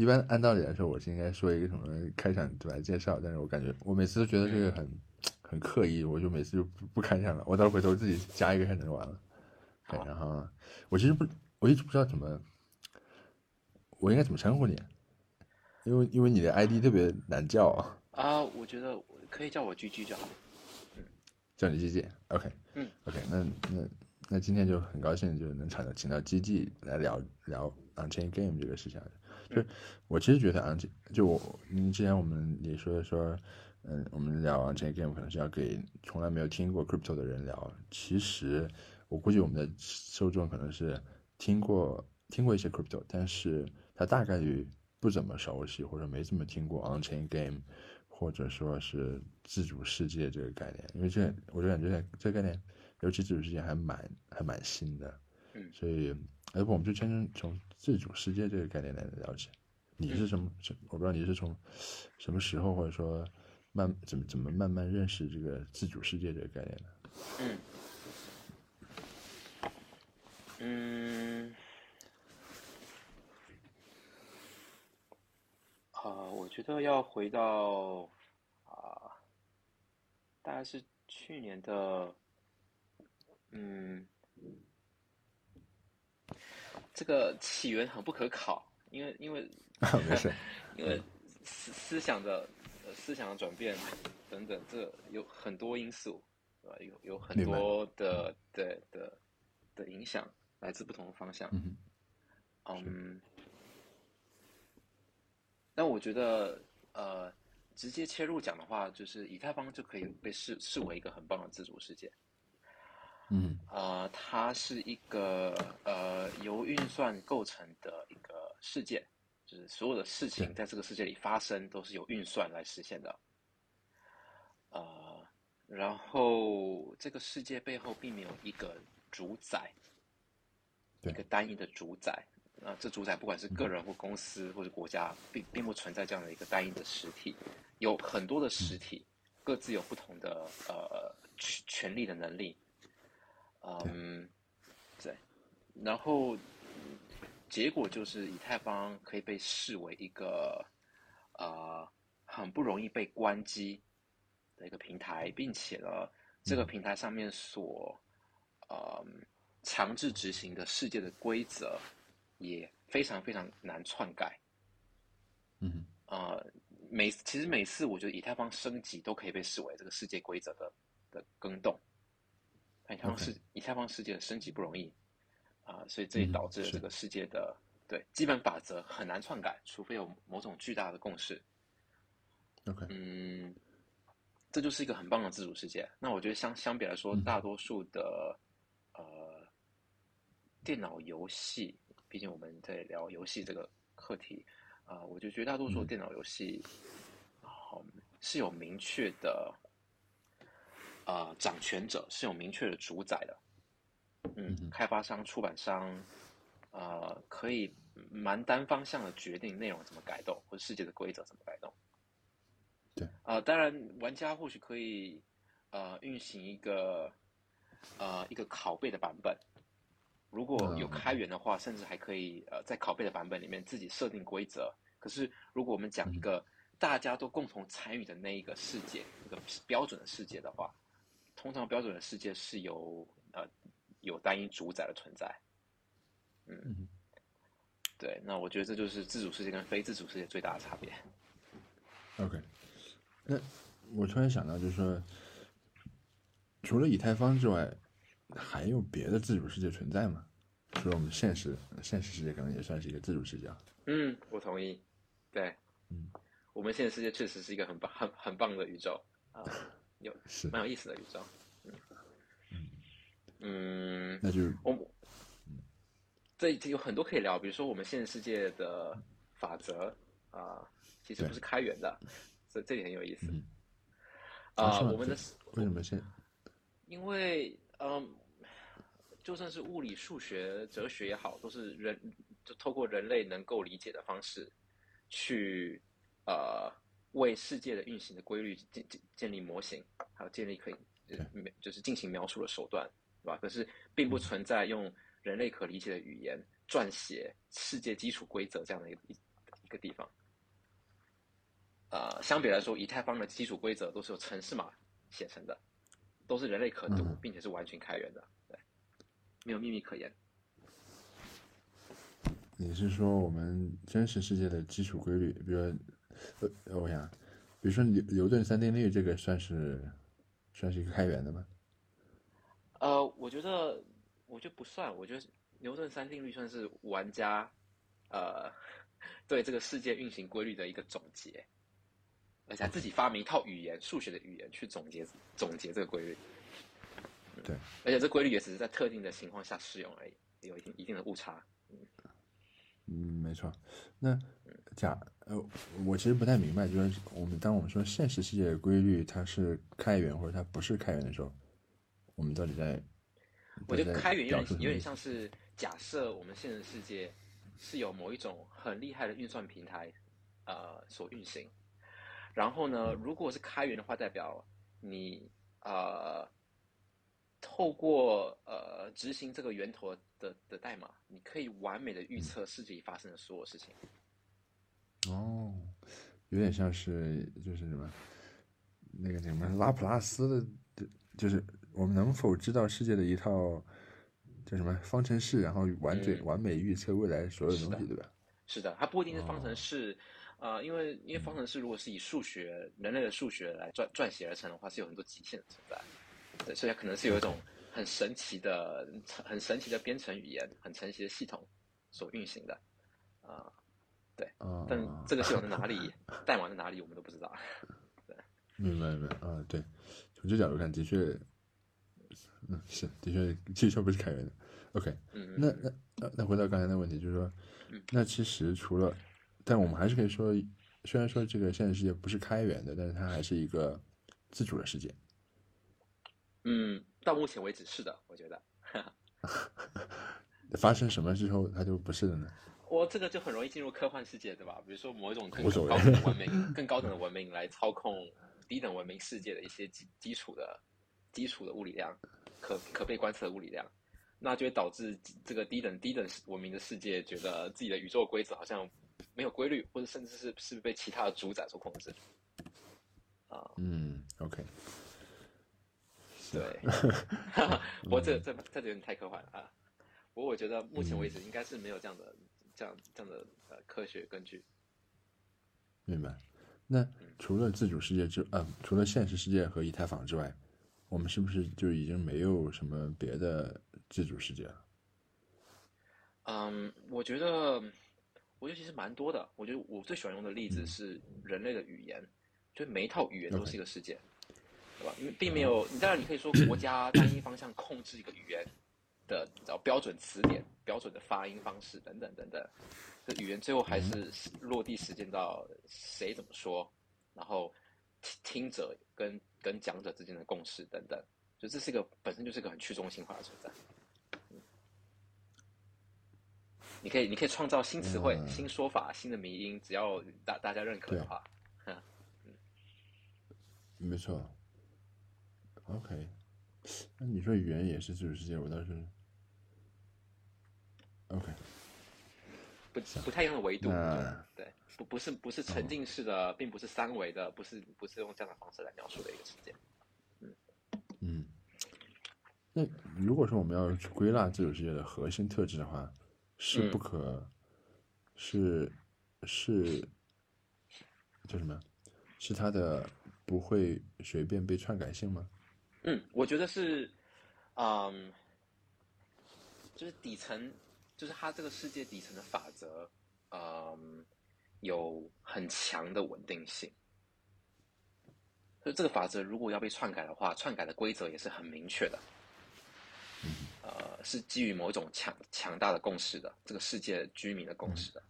一般按道理来说，我是应该说一个什么开场对吧介绍，但是我感觉我每次都觉得这个很 很刻意，我就每次就不不开场了，我到时候回头自己加一个开场就完了。对，然后我其实不，我一直不知道怎么，我应该怎么称呼你，因为因为你的 ID 特别难叫啊。啊，我觉得可以叫我 GG 就好。嗯，叫你 GG，OK。嗯，OK，那那那今天就很高兴，就能请到请到 GG 来聊聊 Unchain Game 这个事情。就是我其实觉得 Unchain，就我嗯之前我们也说说，嗯，我们聊 Unchain Game 可能是要给从来没有听过 Crypto 的人聊。其实我估计我们的受众可能是听过听过一些 Crypto，但是他大概率不怎么熟悉，或者没怎么听过 on chain game。或者说是自主世界这个概念，因为这我就感觉这概念，尤其自主世界还蛮还蛮新的，嗯，所以要不我们就先从自主世界这个概念来了解。你是什么？我不知道你是从什么时候，或者说慢怎么怎么慢慢认识这个自主世界这个概念的？嗯嗯。啊，我觉得要回到啊，大概是去年的，嗯，这个起源很不可考，因为因为没事，因为思思想的思想的转变等等，这有很多因素，对吧？有有很多的的的的影响，来自不同的方向，嗯嗯。但我觉得，呃，直接切入讲的话，就是以太坊就可以被视视为一个很棒的自主世界。嗯，呃，它是一个呃由运算构成的一个世界，就是所有的事情在这个世界里发生都是由运算来实现的。呃，然后这个世界背后并没有一个主宰，一个单一的主宰。啊，这主宰不管是个人或公司或者国家，并并不存在这样的一个单一的实体，有很多的实体，各自有不同的呃权权力的能力，嗯，对，然后结果就是以太坊可以被视为一个呃很不容易被关机的一个平台，并且呢，这个平台上面所呃强制执行的世界的规则。也非常非常难篡改，嗯，呃，每其实每次我觉得以太坊升级都可以被视为这个世界规则的的更动，以太坊世以太坊世界的升级不容易，啊，所以这也导致了这个世界的对基本法则很难篡改，除非有某种巨大的共识。OK，嗯，这就是一个很棒的自主世界。那我觉得相相比来说，大多数的呃电脑游戏。毕竟我们在聊游戏这个课题，啊，我觉得绝大多数电脑游戏，好是有明确的，啊，掌权者是有明确的主宰的，嗯，开发商、出版商，呃，可以蛮单方向的决定内容怎么改动，或者世界的规则怎么改动。对，啊，当然玩家或许可以，呃，运行一个，呃，一个拷贝的版本。如果有开源的话，甚至还可以呃，在拷贝的版本里面自己设定规则。可是，如果我们讲一个大家都共同参与的那一个世界，一个标准的世界的话，通常标准的世界是由呃有单一主宰的存在。嗯，对，那我觉得这就是自主世界跟非自主世界最大的差别。OK，那我突然想到，就是说，除了以太坊之外。还有别的自主世界存在吗？除了我们现实，现实世界可能也算是一个自主世界。嗯，我同意。对，嗯，我们现实世界确实是一个很棒、很很棒的宇宙啊，有是蛮有意思的宇宙。嗯嗯，那就是我这有很多可以聊，比如说我们现实世界的法则啊，其实不是开源的，这这点很有意思。啊，我们的为什么现？因为嗯。就算是物理、数学、哲学也好，都是人就透过人类能够理解的方式，去呃为世界的运行的规律建建建立模型，还有建立可以就是进行描述的手段，对吧？可是并不存在用人类可理解的语言撰写世界基础规则这样的一个地方。呃，相比来说，以太坊的基础规则都是由城市码写成的，都是人类可读，并且是完全开源的，对，没有秘密可言。你是说我们真实世界的基础规律，比如说，呃，我想，比如说牛牛顿三定律，这个算是算是一个开源的吗？呃，我觉得，我觉得不算，我觉得牛顿三定律算是玩家，呃，对这个世界运行规律的一个总结。而且自己发明一套语言，数学的语言去总结总结这个规律。对，而且这规律也只是在特定的情况下适用而已，有一定一定的误差。嗯，没错。那假呃，我其实不太明白，就是我们当我们说现实世界的规律它是开源或者它不是开源的时候，我们到底在？我觉得开源有点有点像是假设我们现实世界是有某一种很厉害的运算平台呃所运行。然后呢，如果是开源的话，代表你呃透过呃执行这个源头的的代码，你可以完美的预测世界里发生的所有事情。哦，有点像是就是什么那个什么拉普拉斯的，就是我们能否知道世界的一套叫什么方程式，然后完整完美预测未来所有东西，对吧？是的，它不一定是方程式。啊，因为因为方程式如果是以数学人类的数学来撰撰写而成的话，是有很多极限的存在，对，所以它可能是有一种很神奇的、很神奇的编程语言、很神奇的系统所运行的，啊，对，但这个系统在哪里，代码在哪里，我们都不知道。对，明白明白啊，对，从这角度看，的确，嗯，是的确，汽车不是开源的。OK，嗯，那那那那回到刚才的问题，就是说，那其实除了但我们还是可以说，虽然说这个现实世界不是开源的，但是它还是一个自主的世界。嗯，到目前为止是的，我觉得。发生什么之后它就不是了呢？我这个就很容易进入科幻世界，对吧？比如说某一种更高等的文明、更高等的文明来操控低等文明世界的一些基基础的基础的物理量，可可被观测的物理量，那就会导致这个低等低等文明的世界觉得自己的宇宙规则好像。没有规律，或者甚至是是被其他的主宰所控制。啊，嗯，OK，对，不过这这这有点太科幻了啊。不过我觉得目前为止应该是没有这样的这样这样的呃科学根据。明白。那除了自主世界之呃，除了现实世界和以太坊之外，我们是不是就已经没有什么别的自主世界了？嗯，我觉得。我觉得其实蛮多的。我觉得我最喜欢用的例子是人类的语言，就每一套语言都是一个世界，对吧？因为并没有，你当然你可以说国家单一方向控制一个语言的找标准词典、标准的发音方式等等等等。这语言最后还是落地实践到谁怎么说，然后听者跟跟讲者之间的共识等等。就这是一个本身就是一个很去中心化的存在。你可以，你可以创造新词汇、新说法、新的迷音，只要大大家认可的话，嗯，没错。OK，那你说语言也是自主世界，我倒是 OK，不不太一样的维度，对，不不是不是沉浸式的，并不是三维的，不是不是用这样的方式来描述的一个世界。嗯嗯，那如果说我们要去归纳自主世界的核心特质的话。是不可，是是叫什么？是它的不会随便被篡改性吗？嗯，我觉得是，嗯，就是底层，就是它这个世界底层的法则，嗯，有很强的稳定性。所以这个法则如果要被篡改的话，篡改的规则也是很明确的。呃，是基于某一种强强大的共识的，这个世界居民的共识的。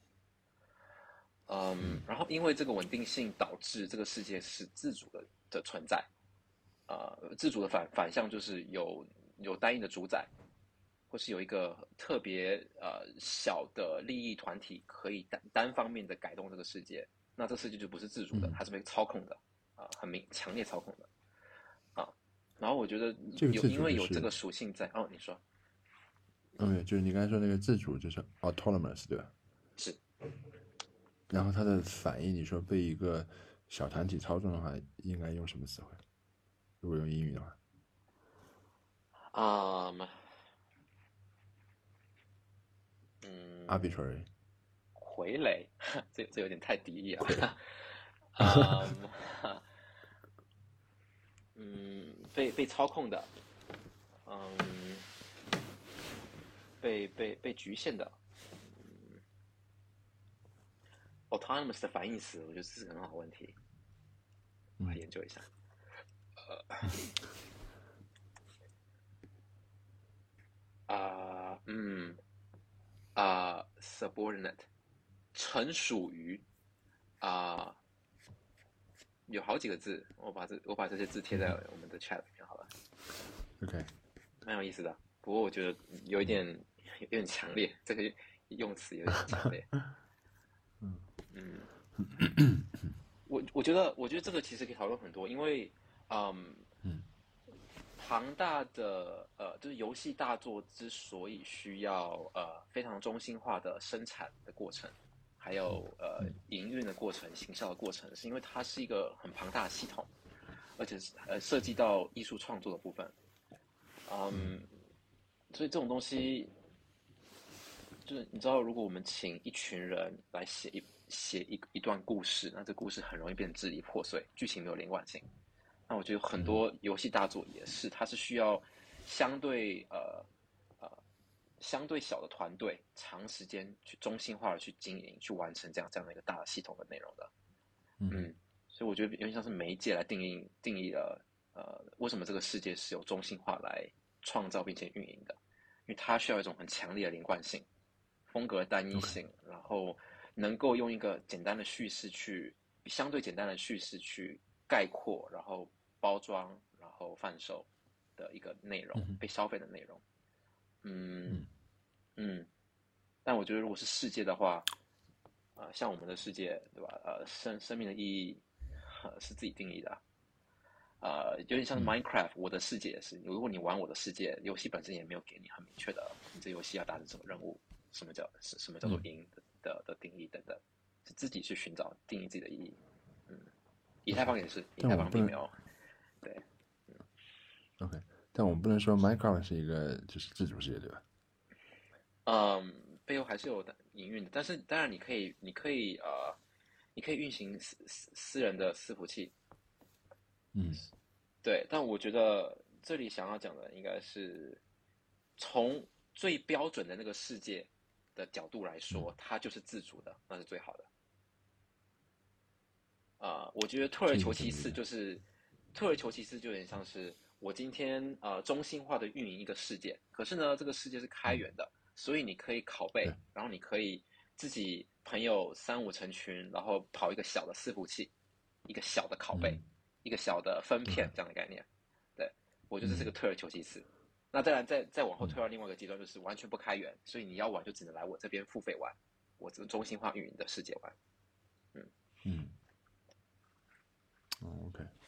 嗯，然后因为这个稳定性导致这个世界是自主的的存在，呃，自主的反反向就是有有单一的主宰，或是有一个特别呃小的利益团体可以单单方面的改动这个世界，那这个世界就不是自主的，它是被操控的，啊，很明强烈操控的啊。然后我觉得有因为有这个属性在哦，你说，OK，就是你刚才说那个自主就是 autonomous 对吧？是，然后它的反应，你说被一个小团体操纵的话，应该用什么词汇？如果用英语的话，啊，嗯，arbitrary，傀儡，这这有点太敌意了。啊，嗯，被被操控的，嗯，被被被局限的。autonomous 的反义词，我觉得这是个很好的问题，我来研究一下。呃，啊，嗯，啊，subordinate，臣属于，啊，有好几个字，我把这我把这些字贴在我们的 chat 里面好了。OK，蛮有意思的，不过我觉得有一点有点强烈，这个用词有点强烈。嗯，我我觉得，我觉得这个其实可以讨论很多，因为，嗯，庞大的呃，就是游戏大作之所以需要呃非常中心化的生产的过程，还有呃营运的过程、行销的过程，是因为它是一个很庞大的系统，而且是呃涉及到艺术创作的部分，嗯，所以这种东西，就是你知道，如果我们请一群人来写一。写一一段故事，那这故事很容易变得支离破碎，剧情没有连贯性。那我觉得很多游戏大作也是，它是需要相对呃呃相对小的团队，长时间去中心化的去经营，去完成这样这样的一个大的系统的内容的。嗯，所以我觉得有点像是媒介来定义定义了呃为什么这个世界是由中心化来创造并且运营的，因为它需要一种很强烈的连贯性，风格单一性，然后。能够用一个简单的叙事去，相对简单的叙事去概括，然后包装，然后贩售的一个内容，被消费的内容。嗯嗯，但我觉得如果是世界的话，啊，像我们的世界，对吧？呃，生生命的意义是自己定义的。呃，有点像 Minecraft，我的世界也是。如果你玩我的世界，游戏本身也没有给你很明确的，你这游戏要达成什么任务，什么叫什什么叫做赢。的的定义等等，是自己去寻找定义自己的意义。嗯，以太坊也是，以太坊并没有。对，嗯，OK，但我们不能说 Minecraft 是一个就是自主世界，对吧？嗯，背后还是有的营运的，但是当然你可以，你可以呃，你可以运行私私私人的伺服器。嗯，对，但我觉得这里想要讲的应该是从最标准的那个世界。的角度来说，它就是自主的，那是最好的。啊，我觉得退而求其次，就是退而求其次，就有点像是我今天呃中心化的运营一个世界，可是呢，这个世界是开源的，所以你可以拷贝，然后你可以自己朋友三五成群，然后跑一个小的伺服器，一个小的拷贝，一个小的分片这样的概念。对我觉得这是个退而求其次。那当然，再再往后推到另外一个阶段，就是完全不开源，所以你要玩就只能来我这边付费玩，我这个中心化运营的世界玩。嗯嗯。哦，OK，OK。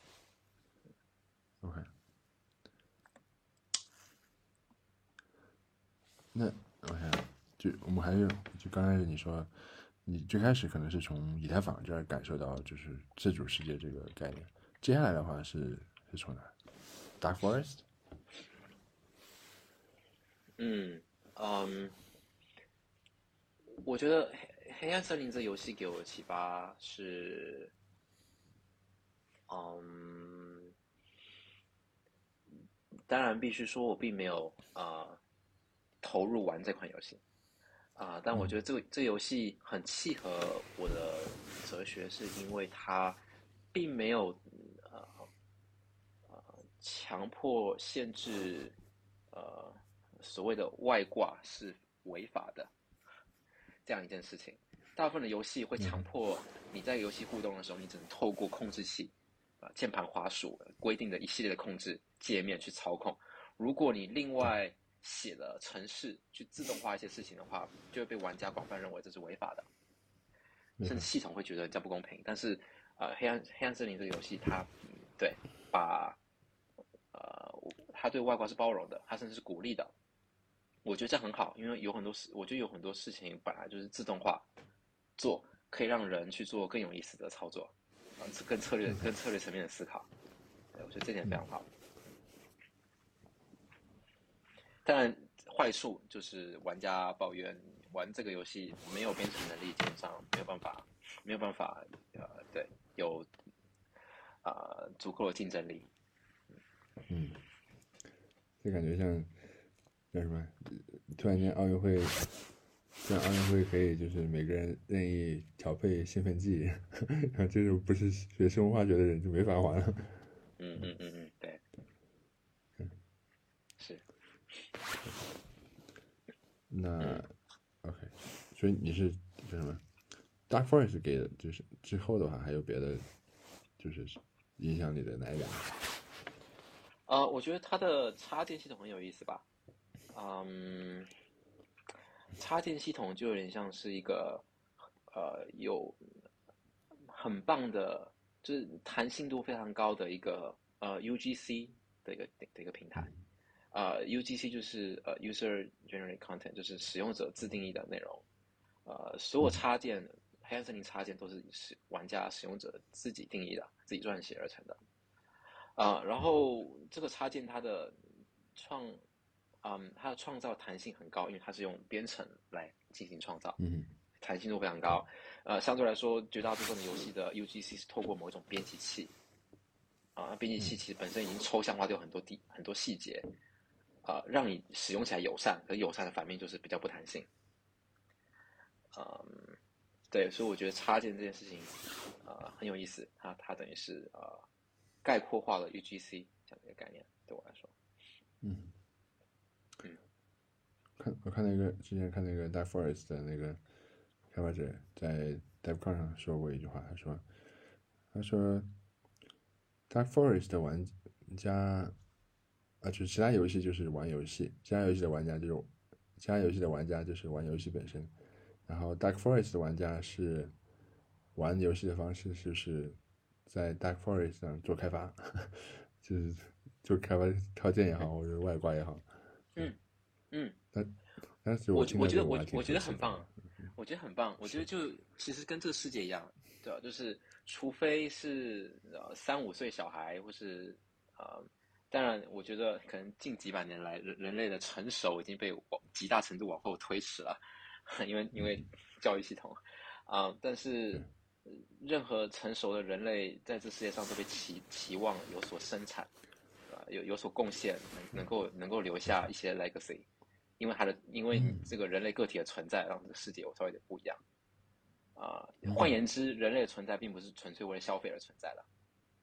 那我想就我们还是就刚开始你说，你最开始可能是从以太坊这儿感受到就是自主世界这个概念，接下来的话是是从哪？Dark Forest。嗯嗯，我觉得《黑黑暗森林》这游戏给我的启发是，嗯，当然必须说我并没有啊投入玩这款游戏啊，但我觉得这个这游戏很契合我的哲学，是因为它并没有呃呃强迫限制呃。所谓的外挂是违法的，这样一件事情。大部分的游戏会强迫你在游戏互动的时候，你只能透过控制器、啊键盘、滑鼠规定的一系列的控制界面去操控。如果你另外写了程式去自动化一些事情的话，就会被玩家广泛认为这是违法的，甚至系统会觉得这样不公平。但是，呃，黑暗黑暗森林这个游戏，它对把呃，它对外挂是包容的，它甚至是鼓励的。我觉得这很好，因为有很多事，我觉得有很多事情本来就是自动化做，可以让人去做更有意思的操作，啊，更策略、更策略层面的思考。我觉得这点非常好。当然，坏处就是玩家抱怨玩这个游戏没有编程能力，基本上没有办法，没有办法，呃，对，有啊足够的竞争力。嗯，就感觉像叫什么？突然间奥运会，像奥运会可以就是每个人任意调配兴奋剂，然后这种不是学生物化学的人就没法玩了。嗯嗯嗯嗯，对，嗯是。那 OK，所以你是叫什么？Dark Forest 给的，就是之后的话还有别的，就是影响你的哪一两个？呃，我觉得它的插件系统很有意思吧。嗯，插件系统就有点像是一个呃有很棒的，就是弹性度非常高的一个呃 UGC 的一个的一个平台。呃，UGC 就是呃 User Generated Content，就是使用者自定义的内容。呃，所有插件，黑暗森林插件都是使玩家使用者自己定义的，自己撰写而成的。啊，然后这个插件它的创，嗯，它的创造弹性很高，因为它是用编程来进行创造，嗯，弹性度非常高。呃，相对来说，绝大部分的游戏的 UGC 是透过某一种编辑器，啊，编辑器其实本身已经抽象化掉很多地很多细节。啊，让你使用起来友善，可友善的反面就是比较不弹性。嗯，对，所以我觉得插件这件事情，呃，很有意思。它它等于是呃概括化了 UGC 这样的一个概念，对我来说。嗯。嗯。看我看那个之前看那个 Dark Forest 的那个开发者在 DevCon 上说过一句话，他说：“他说 Dark Forest 的玩家。”啊，就是其他游戏就是玩游戏，其他游戏的玩家就是，其他游戏的玩家就是玩游戏本身，然后 Dark Forest 的玩家是玩游戏的方式就是在 Dark Forest 上做开发，就是就开发套件也好或者外挂也好。嗯嗯。但但是我我觉得我我觉得很棒，我觉得很棒，我觉得就其实跟这个世界一样，对吧？就是除非是呃三五岁小孩或是呃。当然，我觉得可能近几百年来，人人类的成熟已经被往极大程度往后推迟了，因为因为教育系统啊。但是，任何成熟的人类在这世界上都被期期望有所生产，啊，有有所贡献，能能够能够留下一些 legacy，因为他的因为这个人类个体的存在，让这个世界有稍微有点不一样。啊，换言之，人类的存在并不是纯粹为了消费而存在的，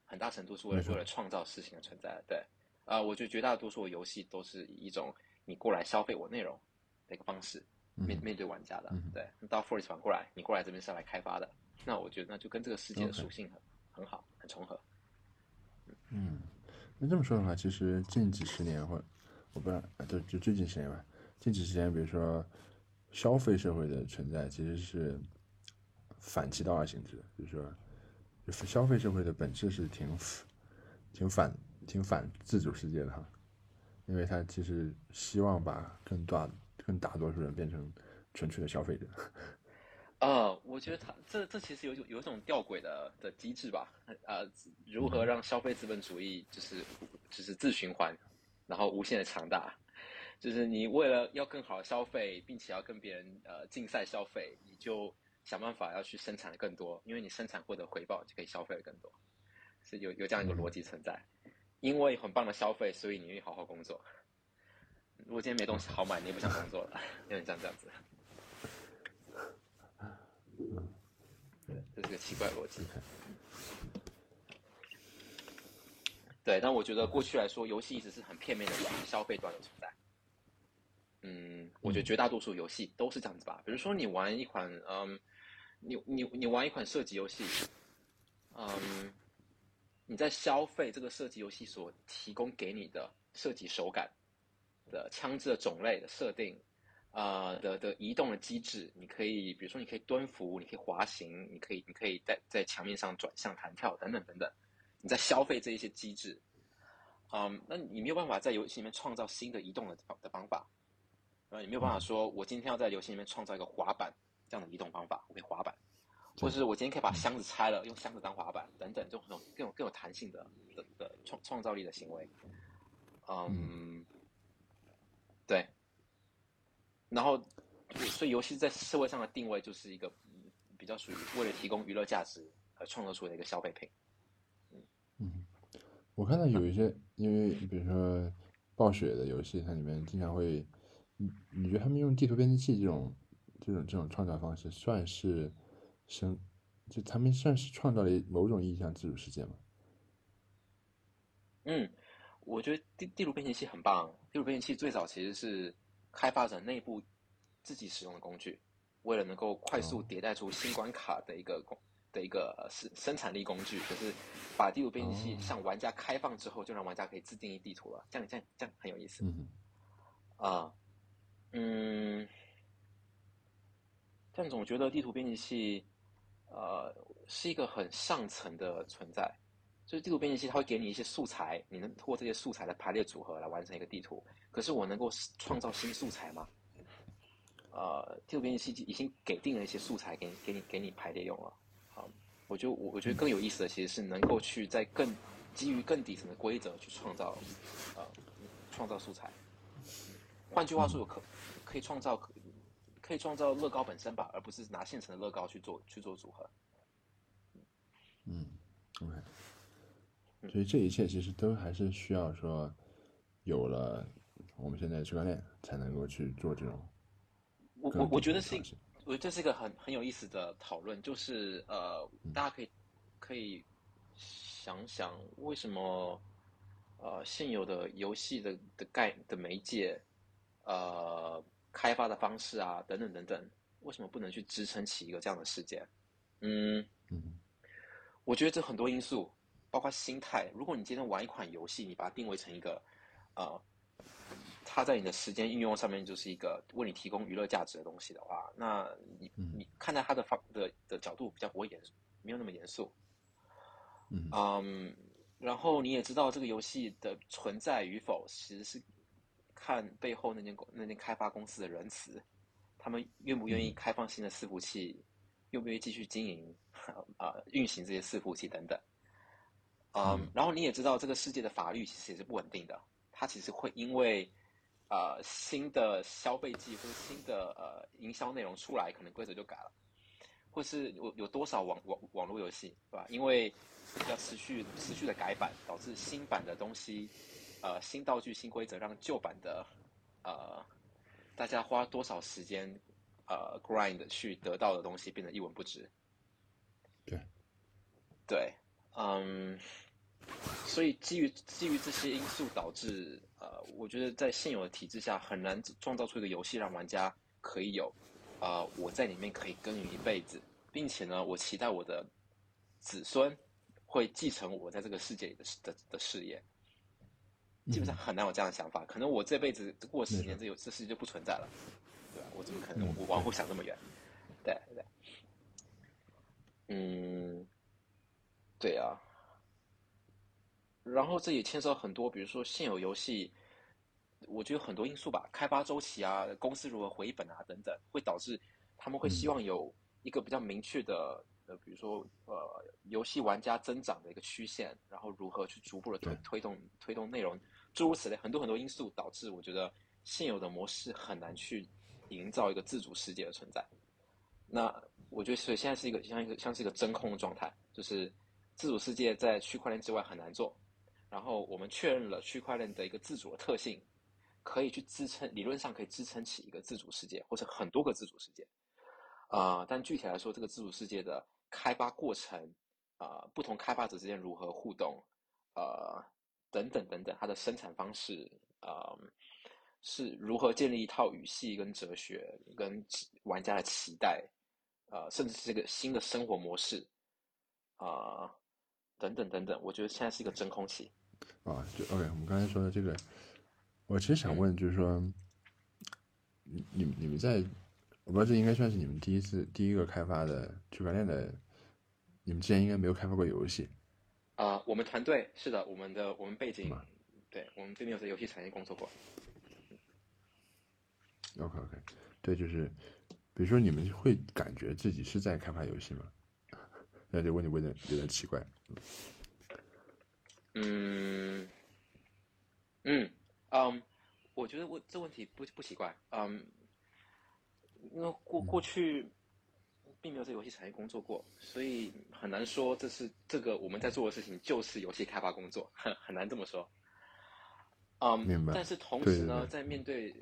很大程度是为了为了创造事情而存在的，对。啊，我觉得绝大多数游戏都是以一种你过来消费我内容的一个方式面面对玩家的。对，到 Forest 反过来，你过来这边是来开发的，那我觉得那就跟这个世界的属性很很好，很重合。嗯，那这么说的话，其实近几十年或我不知道，就就最近十年吧，近几十年，比如说消费社会的存在，其实是反其道而行之的，就是说，就是消费社会的本质是挺挺反。挺反自主世界的哈，因为他其实希望把更大、更大多数人变成纯粹的消费者。呃，我觉得他这这其实有有一种吊诡的的机制吧？呃，如何让消费资本主义就是就是自循环，然后无限的强大？就是你为了要更好的消费，并且要跟别人呃竞赛消费，你就想办法要去生产的更多，因为你生产获得回报，就可以消费的更多，是有有这样一个逻辑存在。因为很棒的消费，所以你愿意好好工作。如果今天没东西好买，你也不想工作了，有点像这样子。对，这是个奇怪逻辑。对，但我觉得过去来说，游戏一直是很片面的消费端的存在。嗯，我觉得绝大多数游戏都是这样子吧。比如说，你玩一款，嗯，你你你玩一款射击游戏，嗯。你在消费这个射击游戏所提供给你的射击手感的枪支的种类的设定，啊的的移动的机制，你可以比如说你可以蹲伏，你可以滑行，你可以你可以在在墙面上转向弹跳等等等等，你在消费这一些机制，嗯，那你没有办法在游戏里面创造新的移动的的方法，啊，你没有办法说我今天要在游戏里面创造一个滑板这样的移动方法，我可以滑板。或是我今天可以把箱子拆了，用箱子当滑板等等，这种更有更有弹性的的的创创造力的行为。嗯，对。然后，所以游戏在社会上的定位就是一个比较属于为了提供娱乐价值而创造出的一个消费品。嗯，我看到有一些，因为比如说暴雪的游戏，它里面经常会，你你觉得他们用地图编辑器这种这种这种创造方式，算是生，就他们算是创造了某种意义上自主世界吗？嗯，我觉得地地图编辑器很棒。地图编辑器最早其实是。开发者内部自己使用的工具，为了能够快速迭代出新关卡的一个工的一个生生产力工具，就是把地图编辑器向玩家开放之后，就让玩家可以自定义地图了。这样这样这样很有意思。啊，嗯，但总觉得地图编辑器呃是一个很上层的存在。就是地图编辑器，它会给你一些素材，你能通过这些素材的排列组合来完成一个地图。可是我能够创造新素材吗？呃，地图编辑器已经给定了一些素材给你，给你，给你排列用了。好，我就我我觉得更有意思的其实是能够去在更基于更底层的规则去创造，呃，创造素材。换句话说，可可以创造可可以创造乐高本身吧，而不是拿现成的乐高去做去做组合。嗯，OK。所以这一切其实都还是需要说，有了我们现在区块链才能够去做这种。我我我觉得是，我觉得这是一个很很有意思的讨论，就是呃，大家可以可以想想为什么呃现有的游戏的的概的媒介呃开发的方式啊等等等等，为什么不能去支撑起一个这样的世界？嗯嗯，我觉得这很多因素。包括心态，如果你今天玩一款游戏，你把它定位成一个，呃，它在你的时间应用上面就是一个为你提供娱乐价值的东西的话，那你你看待它的方的的角度比较不会严，没有那么严肃。嗯，然后你也知道这个游戏的存在与否，其实是看背后那间公那间开发公司的仁慈，他们愿不愿意开放新的伺服器，愿不愿意继续经营 啊运行这些伺服器等等。嗯，然后你也知道，这个世界的法律其实也是不稳定的，它其实会因为，呃，新的消费季或者新的呃营销内容出来，可能规则就改了，或是有有多少网网网络游戏，对吧？因为要持续持续的改版，导致新版的东西，呃，新道具、新规则，让旧版的，呃，大家花多少时间，呃，grind 去得到的东西变得一文不值。对，对。嗯，所以基于基于这些因素导致，呃，我觉得在现有的体制下很难创造出一个游戏让玩家可以有，啊，我在里面可以耕耘一辈子，并且呢，我期待我的子孙会继承我在这个世界里的的的事业，基本上很难有这样的想法。可能我这辈子过十年，这有这世界就不存在了，对吧？我怎么可能我往后想这么远？对对，嗯。对啊，然后这也牵涉很多，比如说现有游戏，我觉得很多因素吧，开发周期啊，公司如何回本啊等等，会导致他们会希望有一个比较明确的，呃，比如说呃，游戏玩家增长的一个曲线，然后如何去逐步的推推动推动内容，诸如此类，很多很多因素导致，我觉得现有的模式很难去营造一个自主世界的存在。那我觉得，所以现在是一个像一个像是一个真空的状态，就是。自主世界在区块链之外很难做，然后我们确认了区块链的一个自主的特性，可以去支撑，理论上可以支撑起一个自主世界或者很多个自主世界，啊，但具体来说，这个自主世界的开发过程，啊，不同开发者之间如何互动，呃，等等等等，它的生产方式，啊，是如何建立一套语系跟哲学跟玩家的期待，呃，甚至是一个新的生活模式，啊。等等等等，我觉得现在是一个真空期。啊，就 OK。我们刚才说的这个，我其实想问，就是说，你、你、你们在，我不知道这应该算是你们第一次、第一个开发的区块链的，你们之前应该没有开发过游戏。啊，我们团队是的，我们的我们背景，对我们并没有在游戏产业工作过。OK OK，对，就是，比如说你们会感觉自己是在开发游戏吗？那这问题问的有点奇怪。嗯嗯嗯，我觉得问这问题不不奇怪。嗯，因为过过去并没有在游戏产业工作过，所以很难说这是这个我们在做的事情就是游戏开发工作，很 很难这么说。嗯，明白。但是同时呢，在面对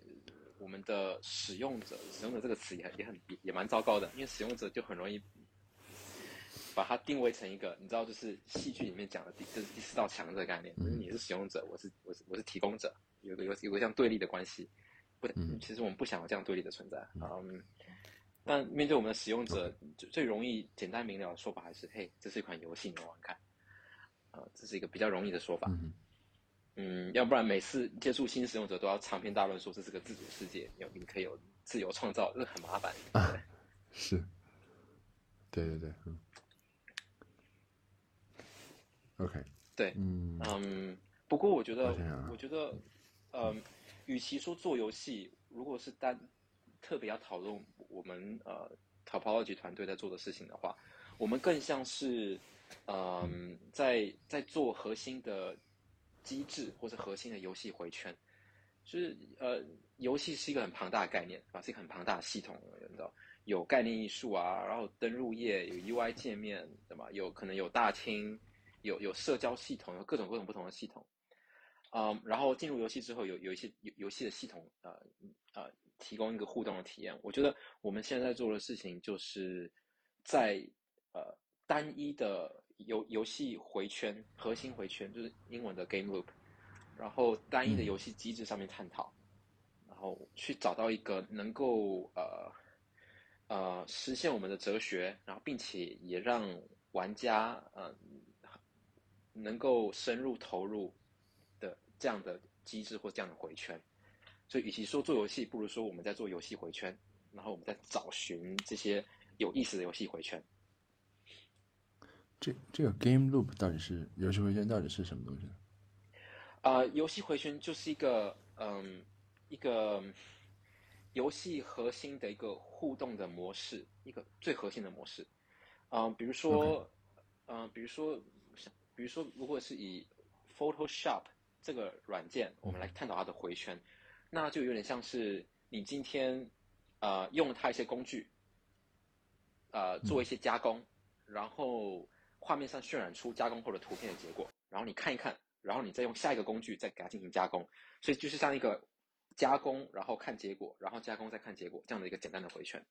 我们的使用者，使用者这个词也很也很也也蛮糟糕的，因为使用者就很容易。把它定位成一个，你知道，就是戏剧里面讲的第，就是第四道墙这个概念，就是你是使用者，我是我是我是提供者，有个有有个这样对立的关系，不，其实我们不想有这样对立的存在，嗯，但面对我们的使用者，最最容易简单明了的说法还是，嘿，这是一款游戏，你玩玩看，啊，这是一个比较容易的说法，嗯，要不然每次接触新使用者都要长篇大论说这是个自主世界，有你可以有自由创造，这很麻烦，对，是，对对对，嗯。OK，对，嗯嗯，不过我觉得，我觉得，嗯，与其说做游戏，如果是单特别要讨论我们呃 Topology 团队在做的事情的话，我们更像是，嗯，在在做核心的机制或者核心的游戏回圈，就是呃，游戏是一个很庞大的概念啊，是一个很庞大的系统，你知道，有概念艺术啊，然后登录页有 UI 界面，对吧？有可能有大厅。有有社交系统，有各种各种不同的系统，嗯，然后进入游戏之后，有有一些游游戏的系统，呃呃，提供一个互动的体验。我觉得我们现在做的事情，就是在呃单一的游游戏回圈，核心回圈，就是英文的 game loop，然后单一的游戏机制上面探讨，然后去找到一个能够呃呃实现我们的哲学，然后并且也让玩家嗯。能够深入投入的这样的机制或这样的回圈，所以与其说做游戏，不如说我们在做游戏回圈，然后我们在找寻这些有意思的游戏回圈。这这个 game loop 到底是游戏回圈到底是什么东西？啊，游戏回圈就是一个嗯一个游戏核心的一个互动的模式，一个最核心的模式。啊，比如说，嗯，比如说。比如说，如果是以 Photoshop 这个软件，我们来探讨它的回圈，那就有点像是你今天呃用了它一些工具，呃做一些加工，然后画面上渲染出加工后的图片的结果，然后你看一看，然后你再用下一个工具再给它进行加工，所以就是像一个加工，然后看结果，然后加工再看结果这样的一个简单的回圈。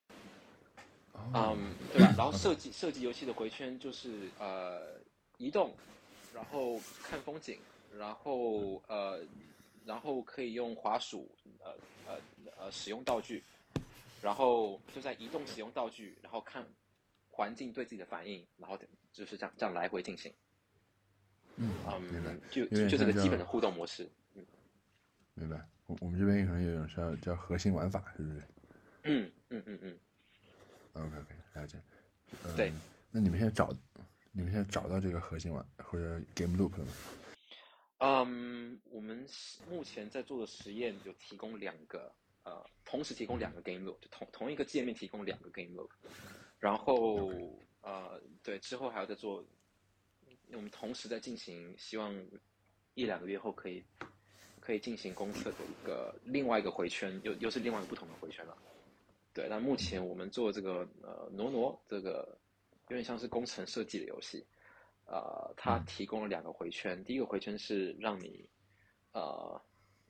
嗯，对吧？然后设计设计游戏的回圈就是呃移动。然后看风景，然后呃，然后可以用滑鼠，呃呃呃使用道具，然后就在移动使用道具，然后看环境对自己的反应，然后就是这样这样来回进行。嗯，明白。就就这个基本的互动模式。嗯，明白。我我们这边可能有一种叫叫核心玩法，是不是？嗯嗯嗯嗯。OK OK，了解。对。那你们现在找？你们现在找到这个核心玩或者 game loop 了吗？嗯，我们目前在做的实验有提供两个，呃，同时提供两个 game loop，就同同一个界面提供两个 game loop，然后呃，对，之后还要再做，我们同时在进行，希望一两个月后可以可以进行公测的一个另外一个回圈，又又是另外一个不同的回圈了。对，那目前我们做这个呃挪挪这个。有点像是工程设计的游戏，呃，它提供了两个回圈。第一个回圈是让你，呃，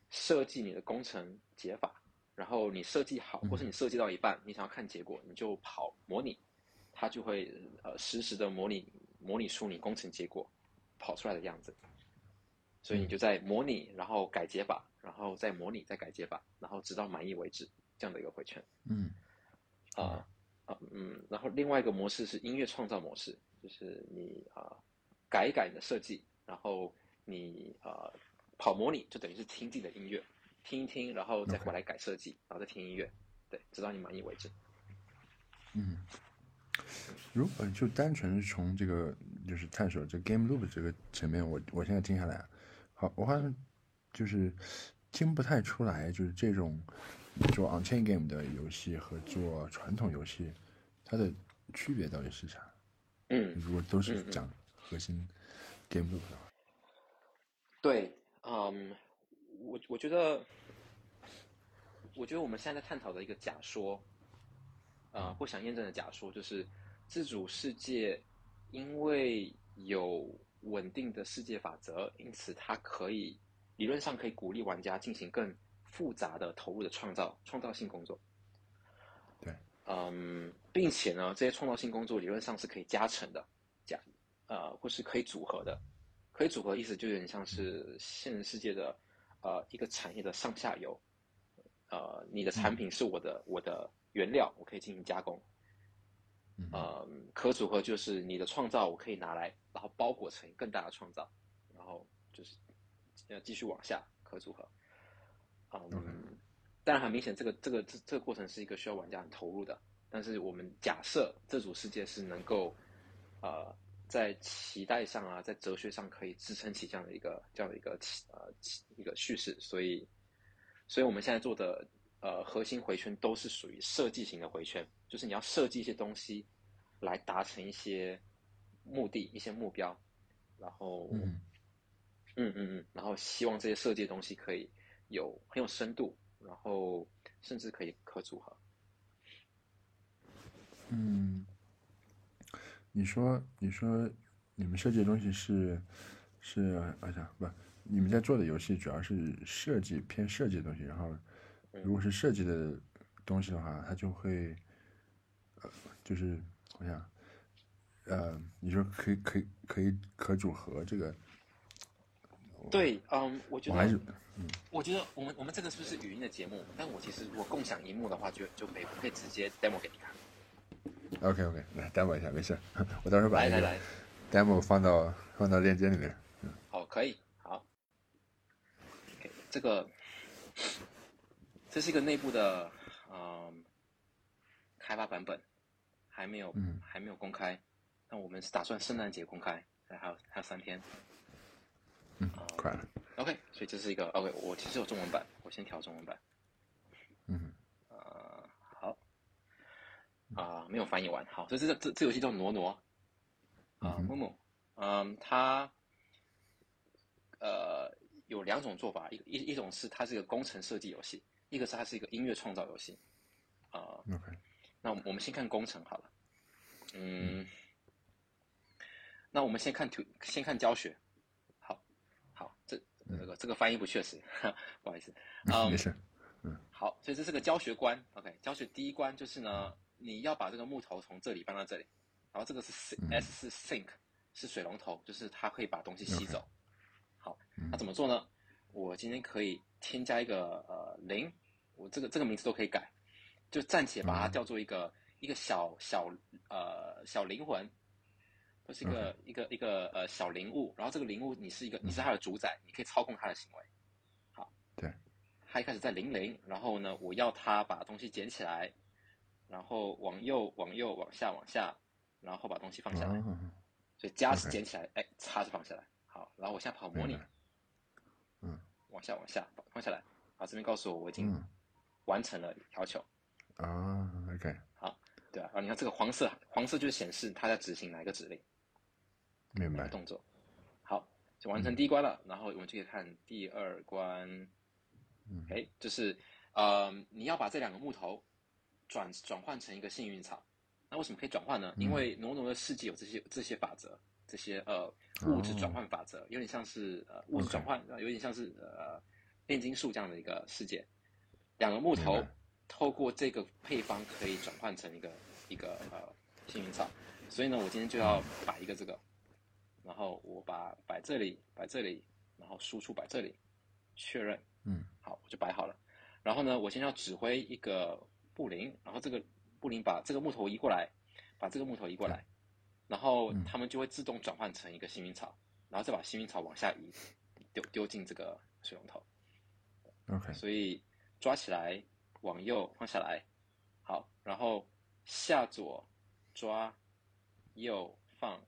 设计你的工程解法，然后你设计好，或是你设计到一半，你想要看结果，你就跑模拟，它就会呃实时的模拟模拟出你工程结果跑出来的样子。所以你就在模拟，然后改解法，然后再模拟，再改解法，然后直到满意为止，这样的一个回圈。嗯，啊。啊，嗯，然后另外一个模式是音乐创造模式，就是你啊改一改你的设计，然后你呃跑模拟，就等于是听自己的音乐，听一听，然后再回来改设计，然后再听音乐，对，直到你满意为止。嗯，如果就单纯从这个就是探索这 game loop 这个层面，我我现在听下来，好，我好像就是听不太出来，就是这种。做 on-chain game 的游戏和做传统游戏，它的区别到底是啥？嗯，如果都是讲核心 game loop 的，对，嗯，我我觉得，我觉得我们现在在探讨的一个假说，呃，不想验证的假说，就是自主世界因为有稳定的世界法则，因此它可以理论上可以鼓励玩家进行更复杂的投入的创造创造性工作。对，嗯，并且呢，这些创造性工作理论上是可以加成的，加呃，或是可以组合的。可以组合的意思就有点像是现实世界的呃一个产业的上下游，呃，你的产品是我的我的原料，我可以进行加工。呃，可组合就是你的创造，我可以拿来，然后包裹成更大的创造，然后就是要继续往下可组合。嗯，当然很明显，这个这个这这个过程是一个需要玩家很投入的。但是我们假设这组世界是能够呃。在期待上啊，在哲学上可以支撑起这样的一个这样的一个呃一个叙事，所以，所以我们现在做的呃核心回圈都是属于设计型的回圈，就是你要设计一些东西来达成一些目的、一些目标，然后，嗯嗯嗯，然后希望这些设计的东西可以有很有深度，然后甚至可以可组合，嗯。你说，你说，你们设计的东西是，是，哎呀，不，你们在做的游戏主要是设计偏设计的东西。然后，如果是设计的东西的话，它就会，呃，就是我想，呃，你说可以，可以，可以可组合这个。对，嗯，我觉得，我觉得我们我们这个是不是语音的节目？但我其实如果共享荧幕的话，就就可以可以直接 demo 给你看。OK OK，来 demo 一下，没事，我到时候把那个 demo 放到放到链接里面。嗯，好，可以，好。这个这是一个内部的嗯开发版本，还没有还没有公开。那我们是打算圣诞节公开，还有还有三天。嗯，快了。OK，所以这是一个 OK，我其实有中文版，我先调中文版。嗯。啊，没有翻译完。好，所以这个这这游戏叫挪挪啊，木木，嗯，它呃有两种做法，一一一种是它是一个工程设计游戏，一个是它是一个音乐创造游戏啊。OK，那我们先看工程好了。嗯，那我们先看图，先看教学。好，好，这这个这个翻译不确实，不好意思。啊，没事。嗯，好，所以这是个教学关。OK，教学第一关就是呢。你要把这个木头从这里搬到这里，然后这个是 S 是 sink 是水龙头，就是它可以把东西吸走。好，那怎么做呢？我今天可以添加一个呃零，我这个这个名字都可以改，就暂且把它叫做一个一个小小呃小灵魂，就是一个一个一个呃小灵物，然后这个灵物你是一个你是它的主宰，你可以操控它的行为。好，对，它一开始在零零，然后呢，我要它把东西捡起来。然后往右，往右，往下，往下，然后把东西放下来。所以加是捡起来，哎，叉是放下来。好，然后我现在跑模拟。嗯。往下，往下，放下来。好，这边告诉我我已经完成了要求。啊，OK。好，对啊，然后你看这个黄色，黄色就是显示它在执行哪一个指令。明白。动作。好，就完成第一关了。然后我们就可以看第二关。嗯。哎，就是呃，你要把这两个木头。转转换成一个幸运草，那为什么可以转换呢？因为浓浓的世界有这些这些法则，这些呃物质转换法则，有点像是呃物质转换，有点像是呃炼金术这样的一个世界。两个木头透过这个配方可以转换成一个一个呃幸运草，所以呢，我今天就要摆一个这个，然后我把摆这里，摆这里，然后输出摆这里，确认，嗯，好，我就摆好了。然后呢，我先要指挥一个。布林，然后这个布林把这个木头移过来，把这个木头移过来，然后他们就会自动转换成一个幸运草，然后再把幸运草往下移，丢丢进这个水龙头。OK，所以抓起来，往右放下来，好，然后下左抓，右放，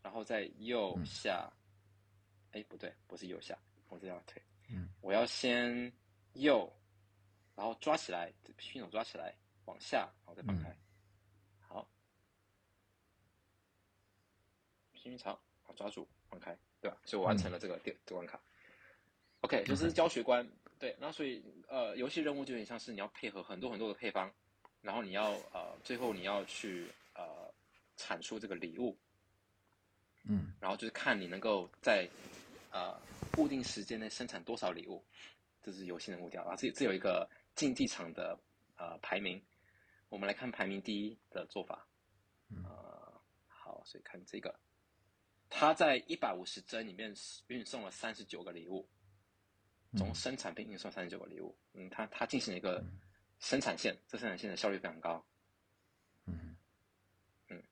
然后再右下，哎不对，不是右下，我这样推，嗯，我要先右。然后抓起来，新手抓起来，往下，然后再放开。好，幸运草，好抓住，放开，对吧？所以我完成了这个第这关卡。OK，就是教学关，对，那所以呃，游戏任务就有点像是你要配合很多很多的配方，然后你要呃，最后你要去呃产出这个礼物，嗯，然后就是看你能够在呃固定时间内生产多少礼物，这是游戏的目标啊。这这有一个竞技场的呃排名，我们来看排名第一的做法，呃，好，所以看这个，他在一百五十帧里面运送了三十九个礼物。从生产并运送三十九个礼物，嗯，他他进行了一个生产线，这生产线的效率非常高，嗯。嗯，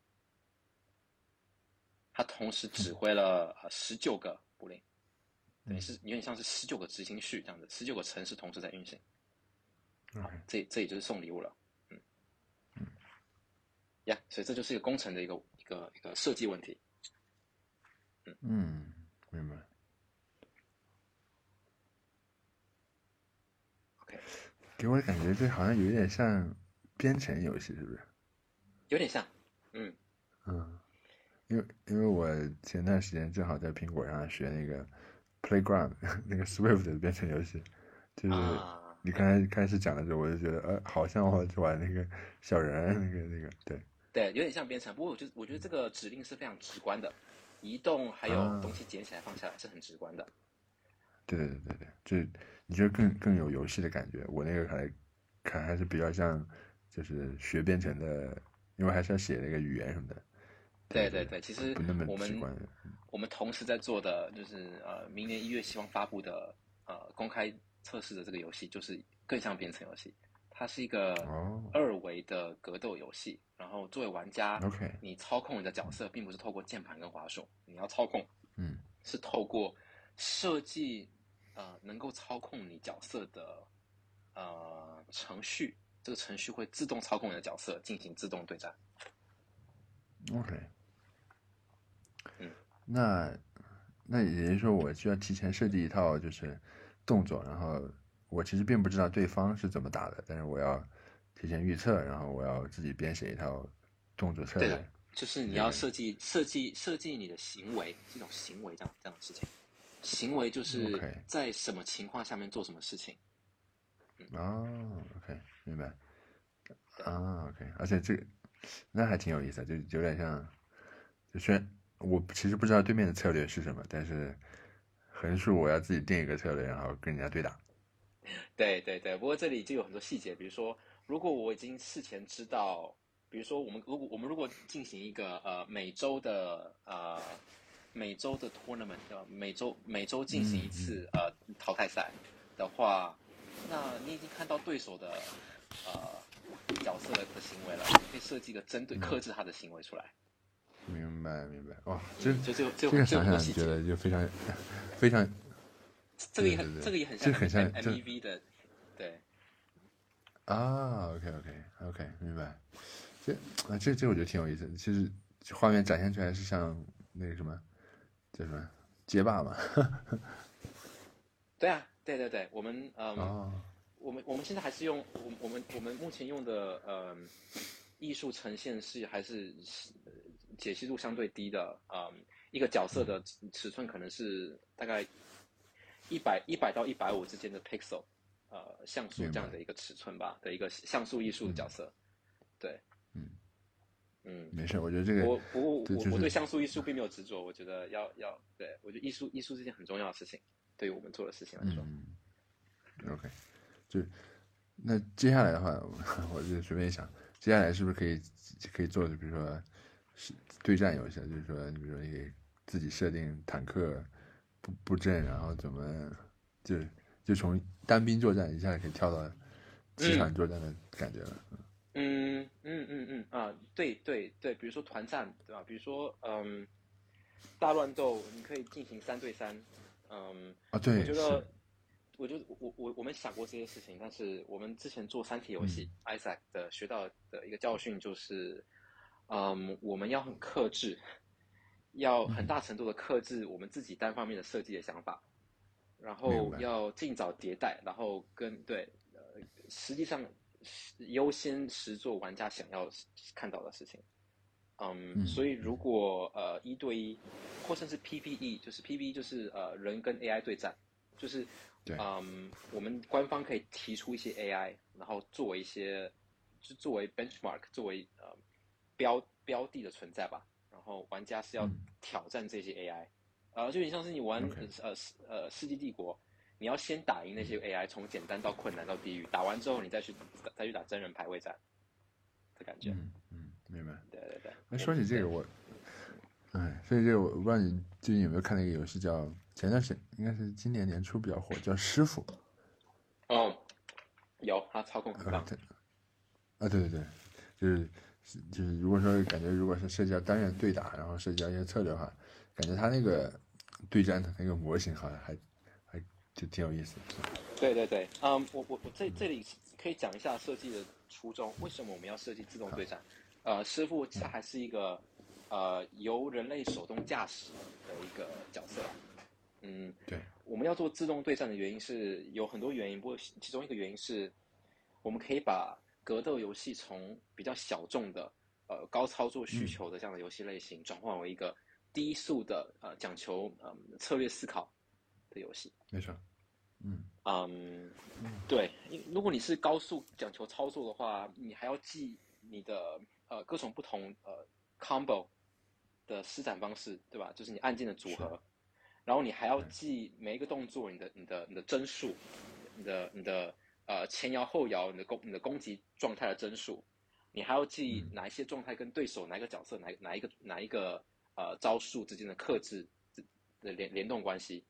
他同时指挥了呃十九个布林，等于是有点像是十九个执行序这样子，十九个城市同时在运行，好，这这也就是送礼物了，嗯。嗯，呀，所以这就是一个工程的一个一个一个设计问题，嗯。嗯，明白。给我的感觉，这好像有点像编程游戏，是不是？有点像，嗯。嗯，因为因为我前段时间正好在苹果上学那个 Playground 那个 Swift 的编程游戏，就是你刚才开始讲的时候，我就觉得，呃，好像我玩那个小人，那个那个，对对，有点像编程。不过我觉得，我觉得这个指令是非常直观的，移动还有东西捡起来放下来是很直观的。对对对对，就。你觉得更更有游戏的感觉？我那个还看还是比较像，就是学编程的，因为还是要写那个语言什么的。对对对，其实不那么直观。我们同时在做的就是呃，明年一月希望发布的呃公开测试的这个游戏，就是更像编程游戏。它是一个二维的格斗游戏，然后作为玩家，OK，你操控你的角色，并不是透过键盘跟滑鼠，你要操控，嗯，是透过设计。呃，能够操控你角色的呃程序，这个程序会自动操控你的角色进行自动对战。OK，嗯，那那也就是说，我需要提前设计一套就是动作，然后我其实并不知道对方是怎么打的，但是我要提前预测，然后我要自己编写一套动作策略。就是你要设计设计设计你的行为，这种行为这样这样的事情。行为就是在什么情况下面做什么事情。哦，OK，明白。啊，OK，而且这那还挺有意思的，就有点像，就虽然我其实不知道对面的策略是什么，但是横竖我要自己定一个策略，然后跟人家对打。对对对，不过这里就有很多细节，比如说，如果我已经事前知道，比如说我们如果我们如果进行一个呃每周的呃。每周的 tournament 对每周每周进行一次呃淘汰赛的话，那你已经看到对手的呃角色的行为了，你可以设计一个针对克制他的行为出来。明白明白，哇，这这这这个想想觉得就非常非常，这个也很这个也很像，很像 M E V 的，对。啊，OK OK OK，明白。这啊这这我觉得挺有意思，其实画面展现出来是像那个什么。叫什么？街霸嘛？对啊，对对对，我们嗯，我们我们现在还是用我我们我们目前用的呃艺术呈现是还是解析度相对低的嗯，一个角色的尺寸可能是大概一百一百到一百五之间的 pixel，呃像素这样的一个尺寸吧的一个像素艺术的角色，对。嗯嗯，没事，我觉得这个我不过我我对像素艺术并没有执着，我觉得要要对我觉得艺术艺术是件很重要的事情，对于我们做的事情来说。嗯，OK，就那接下来的话，我就随便想，接下来是不是可以可以做的，比如说是对战游戏，就是说你比如说你给自己设定坦克布布阵，然后怎么就就从单兵作战一下可以跳到机场作战的感觉了。嗯嗯嗯嗯啊，对对对，比如说团战，对吧？比如说嗯，大乱斗，你可以进行三对三，嗯啊，对，我觉得，我觉得我我我们想过这些事情，但是我们之前做三体游戏，Isaac 的学到的一个教训就是，嗯，我们要很克制，要很大程度的克制我们自己单方面的设计的想法，然后要尽早迭代，然后跟对，呃，实际上。优先实做玩家想要看到的事情，嗯，所以如果呃一对一，或甚至 PPE，就是 PPE 就是呃人跟 AI 对战，就是嗯我们官方可以提出一些 AI，然后作为一些就作为 benchmark，作为呃标标的的存在吧。然后玩家是要挑战这些 AI，呃，就有点像是你玩呃呃世纪帝国，你要先打赢那些 AI，从简单到困难到地狱，打完之后你再去再去打真人排位战的感觉。嗯嗯，明白。对对对。那说起这个我，哎，说起这个我不知道你最近有没有看那个游戏叫前段时间应该是今年年初比较火，叫师傅。哦，有，他操控很棒。啊，对对对，就是。就是，如果说感觉如果是涉及到单人对打，然后涉及到一些策略的话，感觉他那个对战的那个模型好像还还就挺有意思。对对对，嗯，我我我这这里可以讲一下设计的初衷，为什么我们要设计自动对战？呃，师傅他还是一个呃由人类手动驾驶的一个角色。嗯，对，我们要做自动对战的原因是有很多原因，不过其中一个原因是我们可以把。格斗游戏从比较小众的、呃高操作需求的这样的游戏类型，转换为一个低速的、呃讲求嗯策略思考的游戏。没错，嗯嗯，对，如果你是高速讲求操作的话，你还要记你的呃各种不同呃 combo 的施展方式，对吧？就是你按键的组合，然后你还要记每一个动作你的、你的、你的帧数，你的、你的。呃，前摇后摇，你的攻你的攻击状态的帧数，你还要记哪一些状态跟对手哪一个角色哪哪一个哪一个呃招数之间的克制的联联动关系。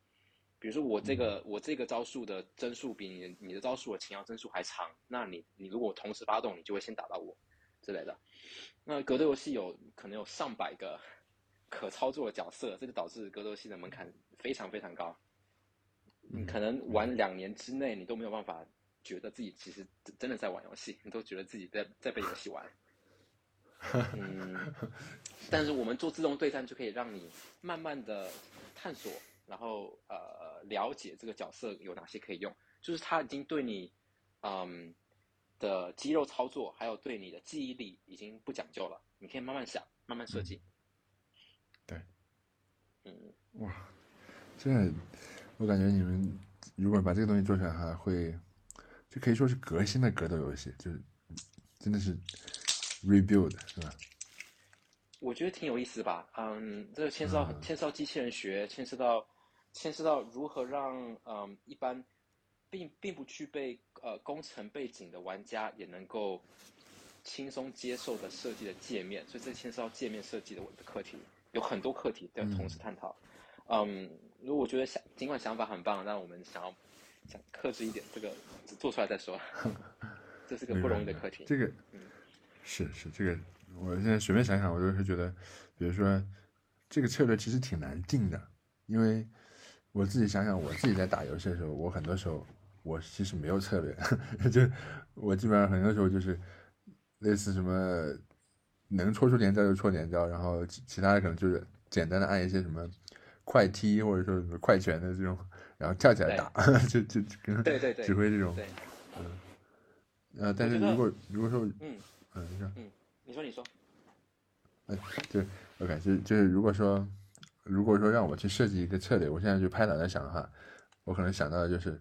比如说我这个我这个招数的帧数比你你的招数的前摇帧数还长，那你你如果同时发动，你就会先打到我之类的。那格斗游戏有可能有上百个可操作的角色，这就导致格斗游戏的门槛非常非常高。你可能玩两年之内，你都没有办法。觉得自己其实真的在玩游戏，你都觉得自己在在被游戏玩。嗯，但是我们做自动对战就可以让你慢慢的探索，然后呃了解这个角色有哪些可以用，就是他已经对你嗯的肌肉操作，还有对你的记忆力已经不讲究了，你可以慢慢想，慢慢设计。对，嗯，哇，这我感觉你们如果把这个东西做出来，还会。这可以说是革新的格斗游戏，就是真的是 rebuild 是吧？我觉得挺有意思吧，嗯，这个牵涉到牵涉到机器人学，牵涉到牵涉到如何让嗯一般并并不具备呃工程背景的玩家也能够轻松接受的设计的界面，所以这牵涉到界面设计的我的课题，有很多课题要同时探讨。嗯，如果我觉得想尽管想法很棒，但我们想要。想克制一点，这个做出来再说。这是个不容易的课题。这个，是是这个，我现在随便想想，我就是觉得，比如说，这个策略其实挺难定的，因为我自己想想，我自己在打游戏的时候，我很多时候我其实没有策略，就我基本上很多时候就是类似什么能戳出连招就戳连招，然后其其他的可能就是简单的按一些什么快踢或者说什么快拳的这种。然后跳起来打，就就跟指挥这种，嗯，呃，但是如果如果说，嗯嗯，你说，嗯，你说你说，哎，就 OK，就就是如果说如果说让我去设计一个策略，我现在就拍脑袋想的话，我可能想到的就是，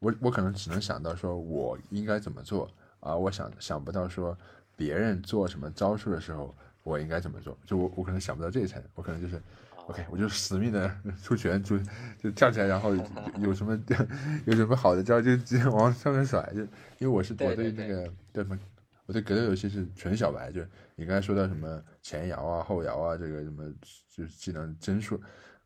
我我可能只能想到说我应该怎么做，啊我想想不到说别人做什么招数的时候我应该怎么做，就我我可能想不到这一层，我可能就是。OK，我就死命的出拳，就就跳起来，然后有什么 有什么好的招就直接往上面甩，就因为我是我对那个对什么，我对格斗游戏是纯小白，就你刚才说到什么前摇啊、后摇啊，这个什么就是技能帧数，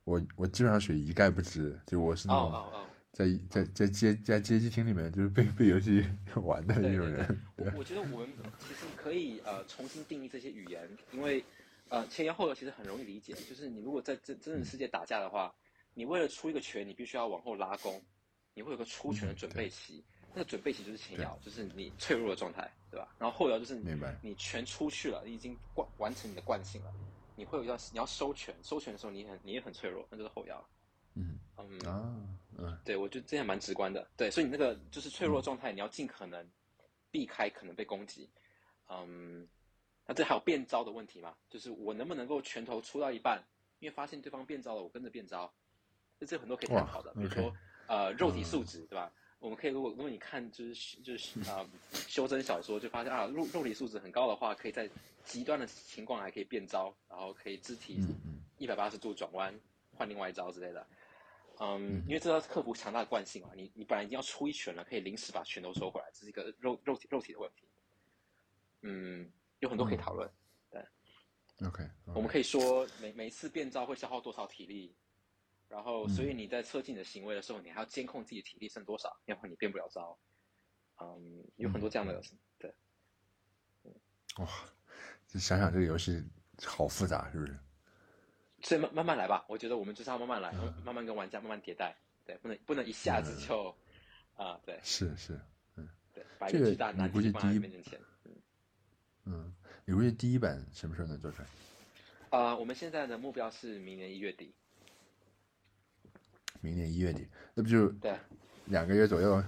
我我基本上属于一概不知，就我是那种在在在街在街机厅里面就是被 被游戏玩的那种人。我我觉得我们其实可以呃重新定义这些语言，因为。呃，前摇后摇其实很容易理解，就是你如果在真真实世界打架的话，你为了出一个拳，你必须要往后拉弓，你会有个出拳的准备期，那个准备期就是前摇，就是你脆弱的状态，对吧？然后后摇就是你你拳出去了，你已经惯完成你的惯性了，你会有要你要收拳，收拳的时候你很你也很脆弱，那就是后摇。嗯嗯啊嗯，对我觉得这样蛮直观的，对，所以你那个就是脆弱状态，你要尽可能避开可能被攻击，嗯。那这还有变招的问题吗？就是我能不能够拳头出到一半，因为发现对方变招了，我跟着变招，这这有很多可以探讨的。比如说呃肉体素质，对吧？我们可以如果如果你看就是就是啊 修真小说，就发现啊肉肉体素质很高的话，可以在极端的情况还可以变招，然后可以肢体一百八十度转弯换另外一招之类的。嗯，因为这要克服强大的惯性嘛，你你本来已经要出一拳了，可以临时把拳头收回来，这是一个肉肉体肉体的问题。嗯，有很多可以讨论。对，OK，我们可以说每每次变招会消耗多少体力，然后所以你在测进的行为的时候，你还要监控自己的体力剩多少，要不然你变不了招。嗯，有很多这样的对。哇，就想想这个游戏好复杂，是不是？所以慢慢慢来吧，我觉得我们就是要慢慢来，慢慢跟玩家慢慢迭代，对，不能不能一下子就，啊，对，是是，嗯，对，这个你估计第一，嗯，嗯，你估计第一版什么时候能做出来？啊，我们现在的目标是明年一月底。明年一月底，那不就对，两个月左右，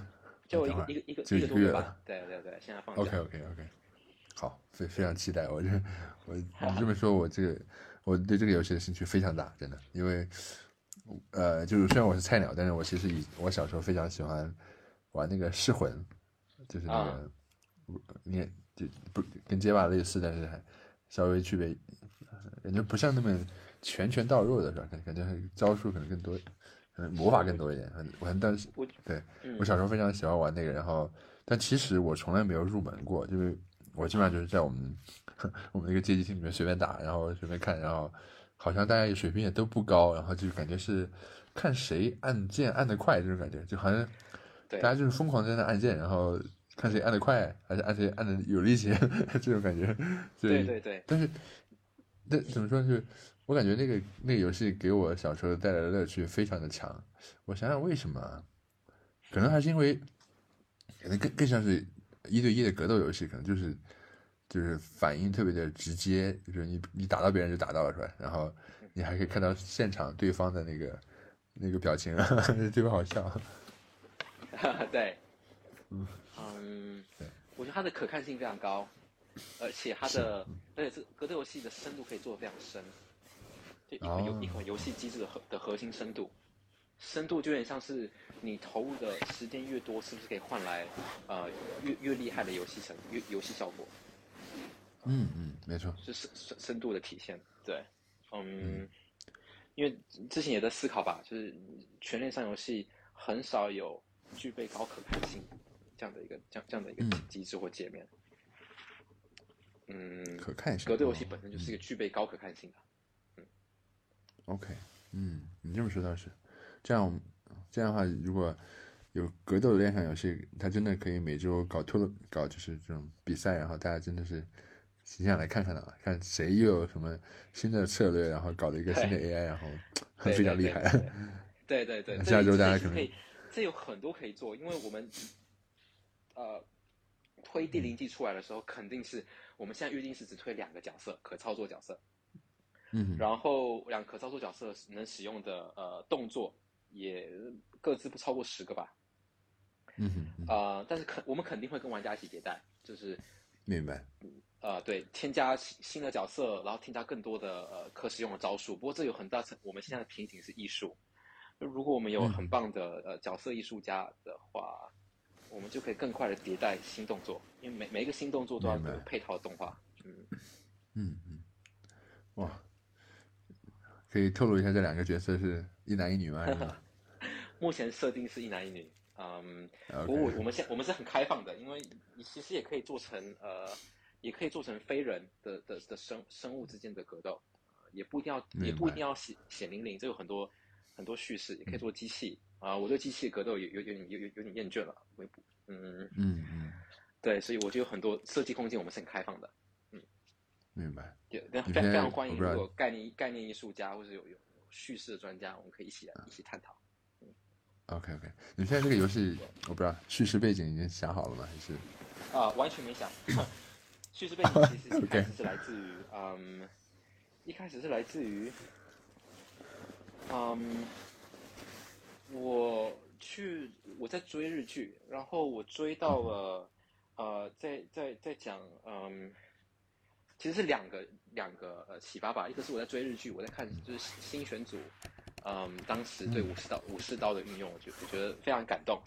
就一个一个一个一个多月吧，对对对，现在放假。OK OK OK，好，非非常期待，我这我 你这么说，我这个。我对这个游戏的兴趣非常大，真的，因为，呃，就是虽然我是菜鸟，但是我其实以我小时候非常喜欢玩那个噬魂，就是那个，你就不跟街霸类似，但是还稍微区别，感觉不像那么拳拳到肉的是吧？感感觉招数可能更多，嗯，魔法更多一点。我当时对我小时候非常喜欢玩那个，然后但其实我从来没有入门过，就是我基本上就是在我们。我们那个街机厅里面随便打，然后随便看，然后好像大家水平也都不高，然后就感觉是看谁按键按得快这种感觉，就好像大家就是疯狂在那按键，然后看谁按的快，还是按谁按的有力气 这种感觉。对对对。但是，但怎么说？就是我感觉那个那个游戏给我小时候带来的乐趣非常的强。我想想为什么？可能还是因为，可能更更像是一对一的格斗游戏，可能就是。就是反应特别的直接，就是你你打到别人就打到了，是吧？然后你还可以看到现场对方的那个那个表情，特别好笑。对，嗯嗯，对，我觉得它的可看性非常高，而且它的而且这格斗游戏的深度可以做的非常深，就一款游一款游戏机制的核的核心深度，深度就有点像是你投入的时间越多，是不是可以换来呃越越厉害的游戏成游游戏效果？嗯嗯，没错，是深深深度的体现。对，嗯，因为之前也在思考吧，就是全链上游戏很少有具备高可看性这样的一个这样这样的一个机制或界面。嗯，可看性，格斗游戏本身就是一个具备高可看性的。嗯，OK，嗯，你这么说倒是，这样这样的话，如果有格斗的链上游戏，它真的可以每周搞脱搞就是这种比赛，然后大家真的是。形象来看看的，看谁又有什么新的策略，然后搞了一个 新的 AI，然后非常厉害。对对对，下周大家可能这有很多可以做，因为我们呃推第零季出来的时候，肯定是我们现在预定是只推两个角色可操作角色，嗯，然后两可操作角色能使用的呃动作也各自不超过十个吧，嗯哼，呃，但是肯我们肯定会跟玩家一起迭代，就是明白。呃，对，添加新的角色，然后添加更多的呃可使用的招数。不过这有很大层，我们现在的瓶颈是艺术。如果我们有很棒的呃角色艺术家的话，我们就可以更快的迭代新动作，因为每每一个新动作都要有配套动画。嗯嗯嗯，哇，可以透露一下这两个角色是一男一女吗？目前设定是一男一女。嗯，不过我我们现我们是很开放的，因为你其实也可以做成呃。也可以做成非人的的的生生物之间的格斗，也不一定要也不一定要血血淋淋，这有很多很多叙事，也可以做机器啊。我对机器格斗有有有点有有有点厌倦了，嗯嗯嗯，对，所以我觉得有很多设计空间，我们是很开放的，嗯，明白，对，非常非常欢迎如果概念概念艺术家或者有有叙事的专家，我们可以一起来一起探讨。嗯，OK OK，你们现在这个游戏我不知道叙事背景已经想好了吗？还是啊，完全没想。叙事背景其实 一开始是来自于，嗯，一开始是来自于，嗯，我去我在追日剧，然后我追到了，呃，在在在讲，嗯，其实是两个两个呃启发吧，一个是我在追日剧，我在看就是新选组，嗯，当时对武士刀武士刀的运用，我觉我觉得非常感动。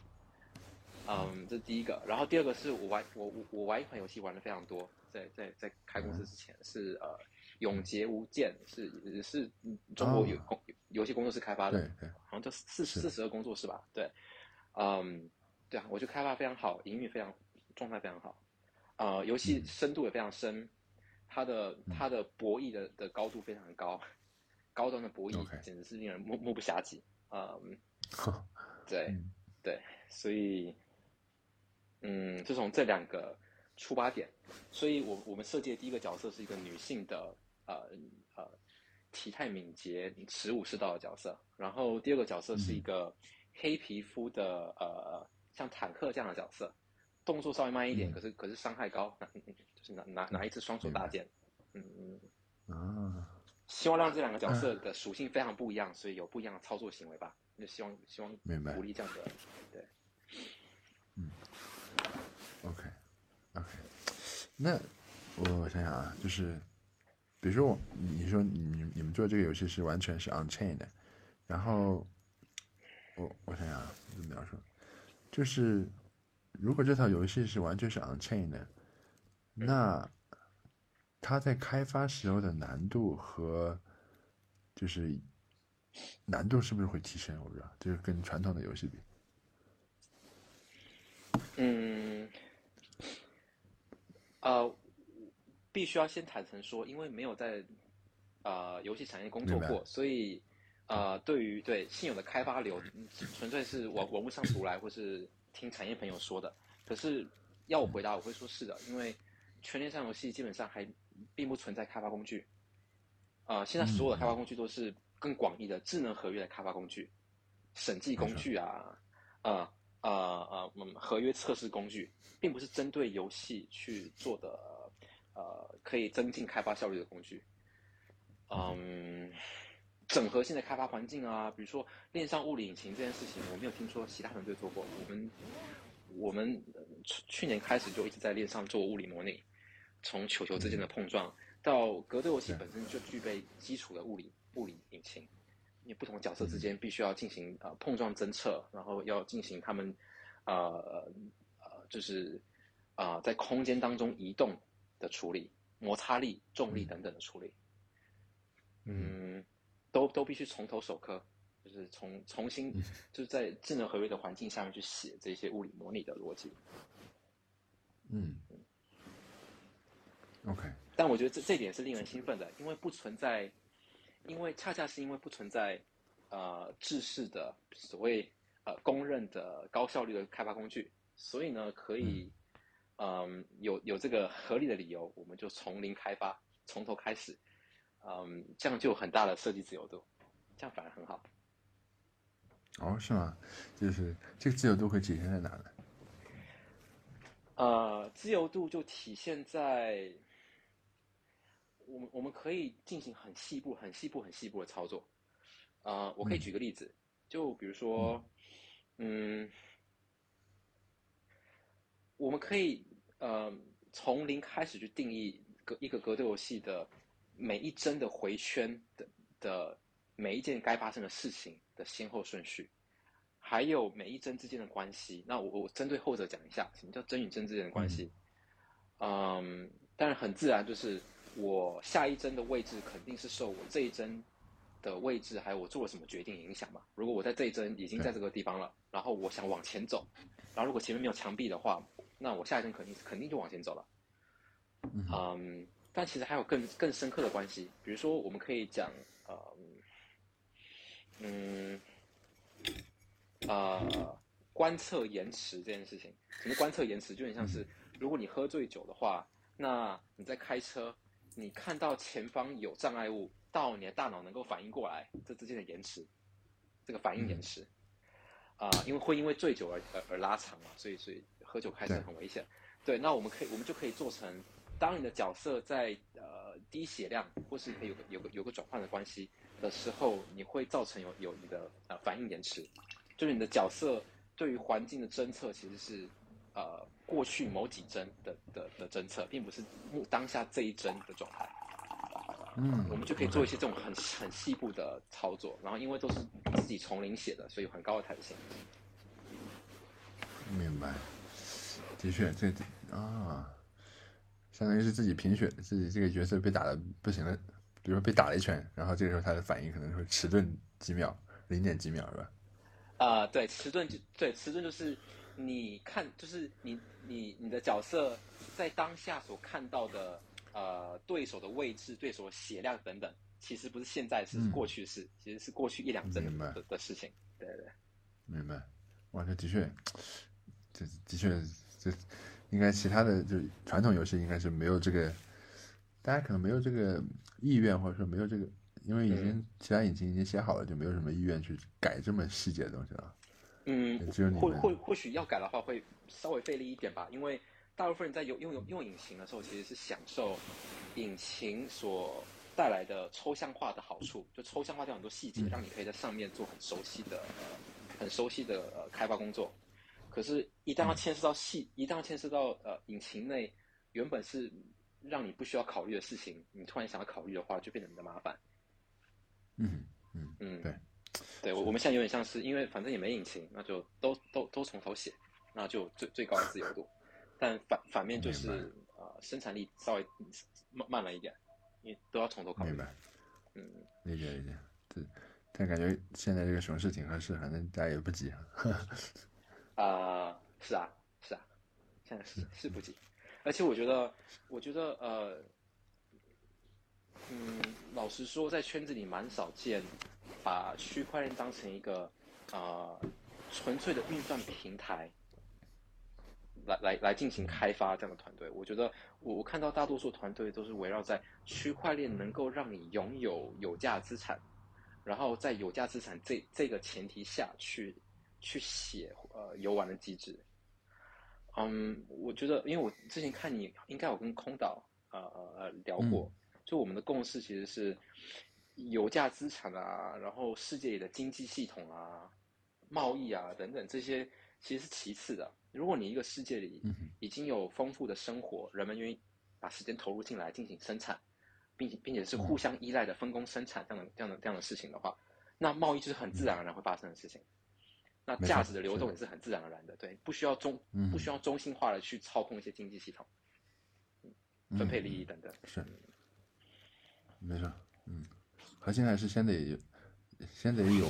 嗯，这是第一个。然后第二个是我玩我我我玩一款游戏玩的非常多，在在在开公司之前是呃《永劫无间》，是是中国有工游戏工作室开发的，好像叫四四十二工作室吧？对，嗯，对啊，我觉得开发非常好，营运非常状态非常好，呃，游戏深度也非常深，它的它的博弈的的高度非常高，高端的博弈简直是令人目目不暇接。嗯，对对，所以。嗯，就从这两个出发点，所以我我们设计的第一个角色是一个女性的呃呃体态敏捷、持武士道的角色，然后第二个角色是一个黑皮肤的呃像坦克这样的角色，动作稍微慢一点，可是可是伤害高，就是拿拿拿一只双手大剑，嗯嗯。啊，希望让这两个角色的属性非常不一样，所以有不一样的操作行为吧，就希望希望鼓励这样的对，嗯。OK，OK，那我想想啊，就是，比如说我，你说你你们做这个游戏是完全是 on chain 的，然后我我想想啊，怎么描述？就是如果这套游戏是完全是 on chain 的，那它在开发时候的难度和就是难度是不是会提升？我不知道，就是跟传统的游戏比。嗯。呃，必须要先坦诚说，因为没有在呃游戏产业工作过，所以呃，对于对现有的开发流，纯粹是网网络上读来，或是听产业朋友说的。可是要我回答，我会说是的，因为全链上游戏基本上还并不存在开发工具。啊，现在所有的开发工具都是更广义的智能合约的开发工具、审计工具啊，呃。呃呃，嗯，合约测试工具并不是针对游戏去做的，呃，可以增进开发效率的工具。嗯，整合性的开发环境啊，比如说链上物理引擎这件事情，我没有听说其他团队做过。我们我们去去年开始就一直在链上做物理模拟，从球球之间的碰撞到格斗游戏本身就具备基础的物理物理引擎。因为不同角色之间必须要进行呃碰撞侦测，然后要进行他们，呃呃就是啊在空间当中移动的处理，摩擦力、重力等等的处理，嗯，都都必须从头手刻，就是从重新就是在智能合约的环境下面去写这些物理模拟的逻辑。嗯，OK。但我觉得这这点是令人兴奋的，因为不存在。因为恰恰是因为不存在，呃，制式的所谓呃公认的高效率的开发工具，所以呢，可以，嗯，有有这个合理的理由，我们就从零开发，从头开始，嗯，这样就有很大的设计自由度，这样反而很好。哦，是吗？就是这个自由度会体现在哪呢？呃，自由度就体现在。我们我们可以进行很细部、很细部、很细部的操作，啊，我可以举个例子，就比如说，嗯，我们可以呃从零开始去定义格一个格斗游戏的每一帧的回圈的的每一件该发生的事情的先后顺序，还有每一帧之间的关系。那我我针对后者讲一下，什么叫帧与帧之间的关系？嗯，但是很自然就是。我下一帧的位置肯定是受我这一帧的位置，还有我做了什么决定影响嘛？如果我在这一帧已经在这个地方了，然后我想往前走，然后如果前面没有墙壁的话，那我下一站肯定肯定就往前走了。嗯，但其实还有更更深刻的关系，比如说我们可以讲，呃，嗯，呃，观测延迟这件事情，什么观测延迟，就很像是如果你喝醉酒的话，那你在开车。你看到前方有障碍物，到你的大脑能够反应过来，这之间的延迟，这个反应延迟，啊，因为会因为醉酒而而而拉长嘛，所以所以喝酒开车很危险。对，那我们可以我们就可以做成，当你的角色在呃低血量或是可以有个有个有个转换的关系的时候，你会造成有有你的呃反应延迟，就是你的角色对于环境的侦测其实是呃过去某几帧的的的侦测，并不是目当下这一帧的状态。嗯，我们就可以做一些这种很很细部的操作，然后因为都是自己从零写的，所以有很高的弹性。明白，的确，这啊，相当于是自己贫血，自己这个角色被打的不行了，比如说被打了一拳，然后这个时候他的反应可能会迟钝几秒，零点几秒，是吧？啊，对，迟钝就对，迟钝就是你看，就是你你你的角色在当下所看到的呃对手的位置、对手的血量等等，其实不是现在是过去式，其实是过去一两帧的的事情。对对，明白。哇，这的确。这的确，这应该其他的就传统游戏应该是没有这个，大家可能没有这个意愿，或者说没有这个，因为已经其他引擎已经写好了，就没有什么意愿去改这么细节的东西了。嗯，只有你或或或许要改的话，会稍微费力一点吧，因为大部分人在用用用引擎的时候，其实是享受引擎所带来的抽象化的好处，就抽象化掉很多细节，让你可以在上面做很熟悉的、很熟悉的呃开发工作。可是，一旦要牵涉到细，一旦要牵涉到呃引擎内原本是让你不需要考虑的事情，你突然想要考虑的话，就变得很麻烦。嗯嗯嗯，对，对我我们现在有点像是，因为反正也没引擎，那就都都都从头写，那就最最高的自由度。但反反面就是啊，生产力稍微慢慢了一点，因为都要从头考虑。明白，嗯，理解理解。对但感觉现在这个熊市挺合适，反正大家也不急。啊，是啊，是啊，现在是是不急，而且我觉得，我觉得呃，嗯，老实说，在圈子里蛮少见，把区块链当成一个啊纯粹的运算平台，来来来进行开发这样的团队。我觉得我我看到大多数团队都是围绕在区块链能够让你拥有有价资产，然后在有价资产这这个前提下去。去写呃游玩的机制，嗯，我觉得，因为我之前看你应该有跟空岛呃呃聊过，就我们的共识其实是油价资产啊，然后世界里的经济系统啊、贸易啊等等这些其实是其次的。如果你一个世界里已经有丰富的生活，人们愿意把时间投入进来进行生产，并且并且是互相依赖的分工生产这样的这样的这样的事情的话，那贸易就是很自然而然会发生的事情。那价值的流动也是很自然而然的，对，不需要中不需要中心化的去操控一些经济系统，分配利益等等。是，没错，嗯，核心还是先得有，先得有，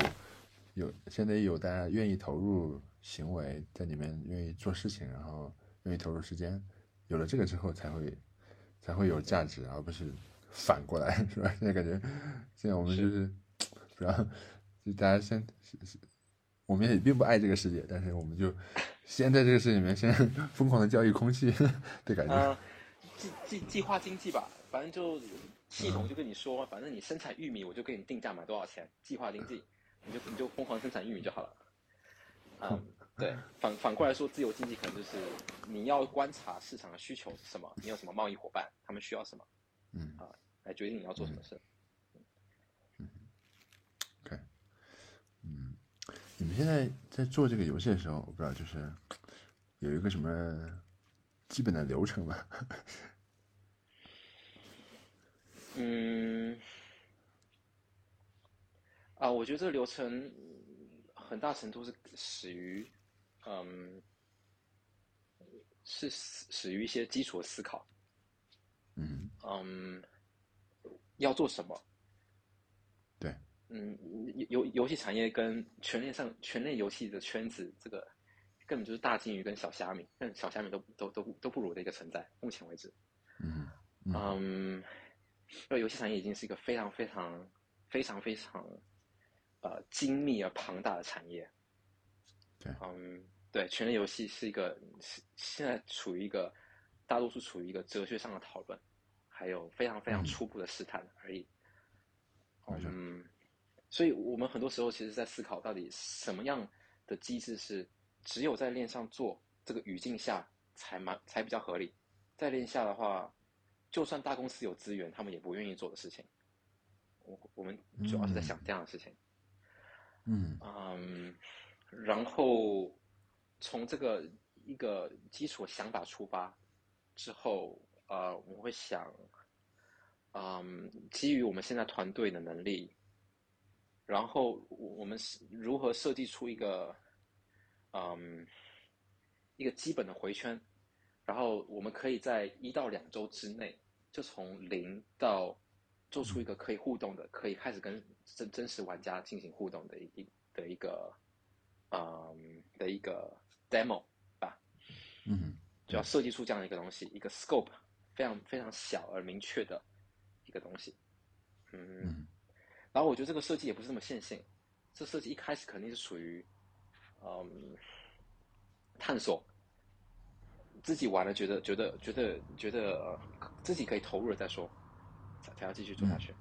有先得有大家愿意投入行为在里面，愿意做事情，然后愿意投入时间，有了这个之后才会才会有价值，而不是反过来，是吧？现在感觉现在我们就是 主要就大家先是。我们也并不爱这个世界，但是我们就先在这个世界里面先 疯狂的交易空气 的感觉。计计计划经济吧，反正就系统就跟你说，反正你生产玉米，我就给你定价买多少钱。计划经济，你就你就疯狂生产玉米就好了。嗯，对，反反过来说，自由经济可能就是你要观察市场的需求是什么，你有什么贸易伙伴，他们需要什么，嗯啊，来决定你要做什么事。你们现在在做这个游戏的时候，我不知道，就是有一个什么基本的流程吧？嗯，啊，我觉得这个流程很大程度是始于，嗯，是始于一些基础的思考。嗯嗯，要做什么？嗯，游游戏产业跟全链上全链游戏的圈子，这个根本就是大金鱼跟小虾米，但小虾米都都都都不如的一个存在。目前为止，嗯嗯，因为游戏产业已经是一个非常非常非常非常呃精密而庞大的产业。对，嗯，对，全链游戏是一个现在处于一个大多数处于一个哲学上的讨论，还有非常非常初步的试探而已。嗯。所以我们很多时候其实在思考，到底什么样的机制是只有在链上做这个语境下才蛮才比较合理。在链下的话，就算大公司有资源，他们也不愿意做的事情。我我们主要是在想这样的事情。嗯嗯，然后从这个一个基础想法出发之后，呃，我们会想，嗯，基于我们现在团队的能力，然后我们是如何设计出一个，嗯，一个基本的回圈，然后我们可以在一到两周之内，就从零到做出一个可以互动的，可以开始跟真真实玩家进行互动的一的一个，嗯，的一个 demo 吧。嗯，就要设计出这样的一个东西，一个 scope 非常非常小而明确的一个东西。嗯，然后我觉得这个设计也不是那么线性，这设计一开始肯定是属于嗯探索，自己玩了觉得觉得觉得觉得自己可以投入了再说，才才要继续做下去。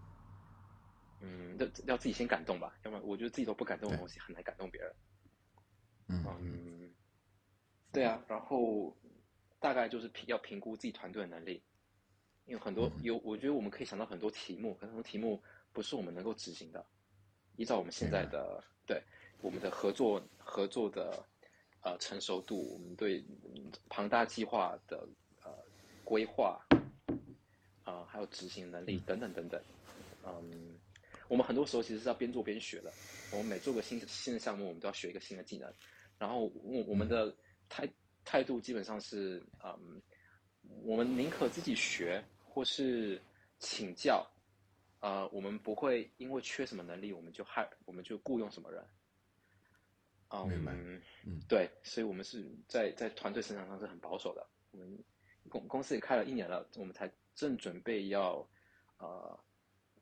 嗯，要要自己先感动吧，要不然我觉得自己都不感动的东西很难感动别人。嗯。对啊，然后大概就是评要评估自己团队的能力，因为很多有，我觉得我们可以想到很多题目，可能很多题目不是我们能够执行的。依照我们现在的对我们的合作合作的呃成熟度，我们对庞大计划的呃规划啊，还有执行能力等等等等，嗯，我们很多时候其实是要边做边学的。我们每做个新新的项目，我们都要学一个新的技能，然后我我们的。态态度基本上是，嗯，我们宁可自己学或是请教，呃，我们不会因为缺什么能力，我们就害我们就雇佣什么人。明白，嗯，对，所以我们是在在团队生产上是很保守的。我们公公司也开了一年了，我们才正准备要呃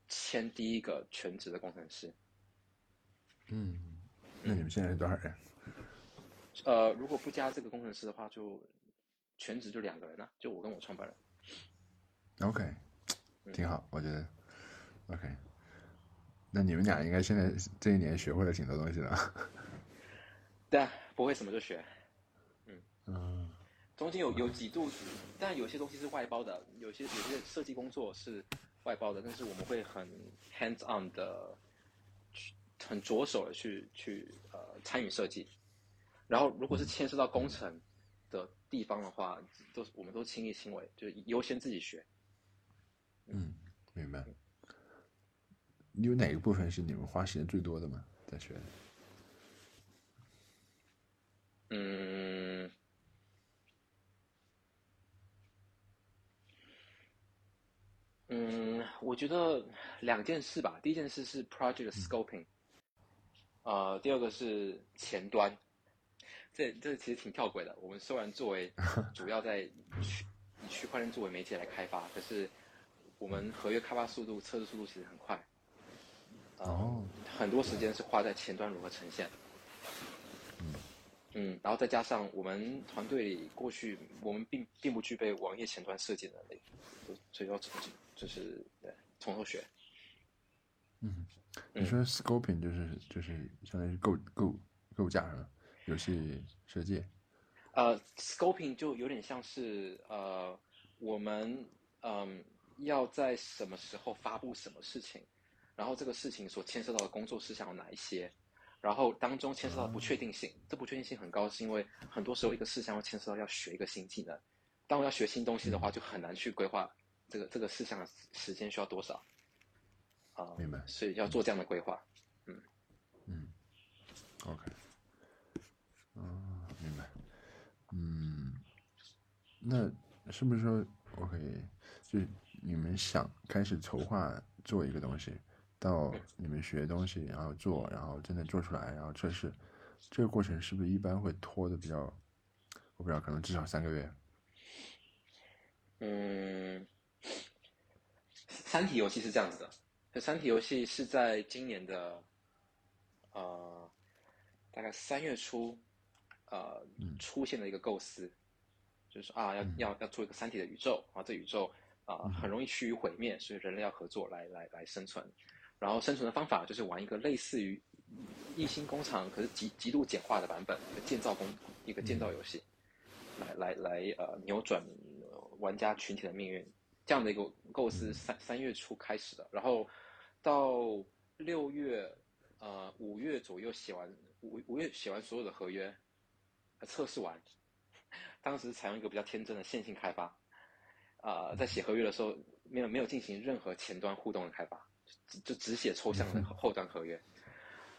签第一个全职的工程师。嗯，那你们现在是多少人？呃，如果不加这个工程师的话，就全职就两个人了，就我跟我创办人。OK，挺好，我觉得 OK。那你们俩应该现在这一年学会了挺多东西的。对啊，不会什么就学。嗯嗯。中间有有几度，但有些东西是外包的，有些有些设计工作是外包的，但是我们会很 hands on 的，很着手的去去呃参与设计。然后，如果是牵涉到工程的地方的话，都我们都亲力亲为，就优先自己学。嗯，明白。有哪个部分是你们花时间最多的吗？在学？嗯，嗯，我觉得两件事吧。第一件事是 project scoping，呃，第二个是前端。这这其实挺跳轨的。我们虽然作为 主要在区以区块链作为媒介来开发，可是我们合约开发速度、测试速度其实很快。哦。很多时间是花在前端如何呈现。嗯。嗯，然后再加上我们团队里过去我们并并不具备网页前端设计能力，所以要从就是对从头学。嗯，你说 scoping 就是就是相当于构构构架是吧？游戏设计，呃，scoping 就有点像是呃，我们嗯要在什么时候发布什么事情，然后这个事情所牵涉到的工作事项有哪一些，然后当中牵涉到不确定性，这不确定性很高，是因为很多时候一个事项会牵涉到要学一个新技能，当我要学新东西的话，就很难去规划这个这个事项的时间需要多少，啊，明白，所以要做这样的规划，嗯。嗯，OK。明白。嗯，那是不是说，OK，就你们想开始筹划做一个东西，到你们学东西，然后做，然后真的做出来，然后测试，这个过程是不是一般会拖的比较？我不知道，可能至少三个月。嗯，三体游戏是这样子的，这三体游戏是在今年的，呃，大概三月初。呃，出现的一个构思，就是啊，要要要做一个三体的宇宙啊，这宇宙啊很容易趋于毁灭，所以人类要合作来来来生存。然后生存的方法就是玩一个类似于异星工厂，可是极极度简化的版本，一个建造工一个建造游戏，来来来呃扭转玩家群体的命运。这样的一个构思三三月初开始的，然后到六月呃五月左右写完五五月写完所有的合约。测试完，当时采用一个比较天真的线性开发，啊，在写合约的时候没有没有进行任何前端互动的开发，就就只写抽象的后端合约，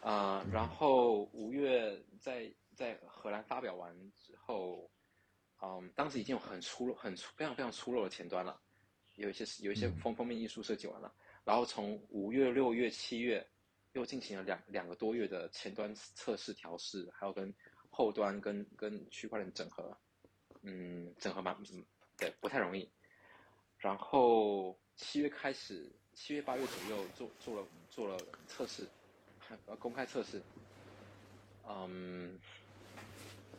啊，然后五月在在荷兰发表完之后，嗯，当时已经有很粗很粗非常非常粗陋的前端了，有一些有一些封封面艺术设计完了，然后从五月六月七月又进行了两两个多月的前端测试调试，还有跟后端跟跟区块链整合，嗯，整合蛮对不太容易。然后七月开始，七月八月左右做做了做了测试，呃公开测试，嗯，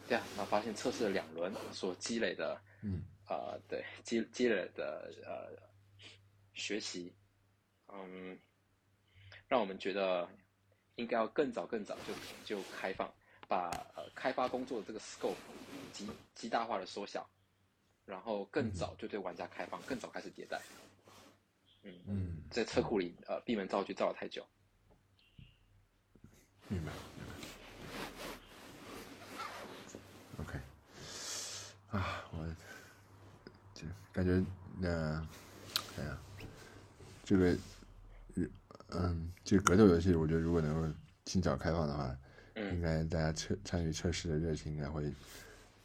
对啊，然后发现测试了两轮所积累的，嗯，呃，对积积累的呃学习，嗯，让我们觉得应该要更早更早就就开放。把呃开发工作的这个 scope 极极大化的缩小，然后更早就对玩家开放，更早开始迭代。嗯嗯，在车库里呃闭门造车造了太久。明白。明白 OK。啊，我就感觉那哎呀，这个嗯，这个格斗游戏，我觉得如果能够尽早开放的话。应该大家测参与测试的热情应该会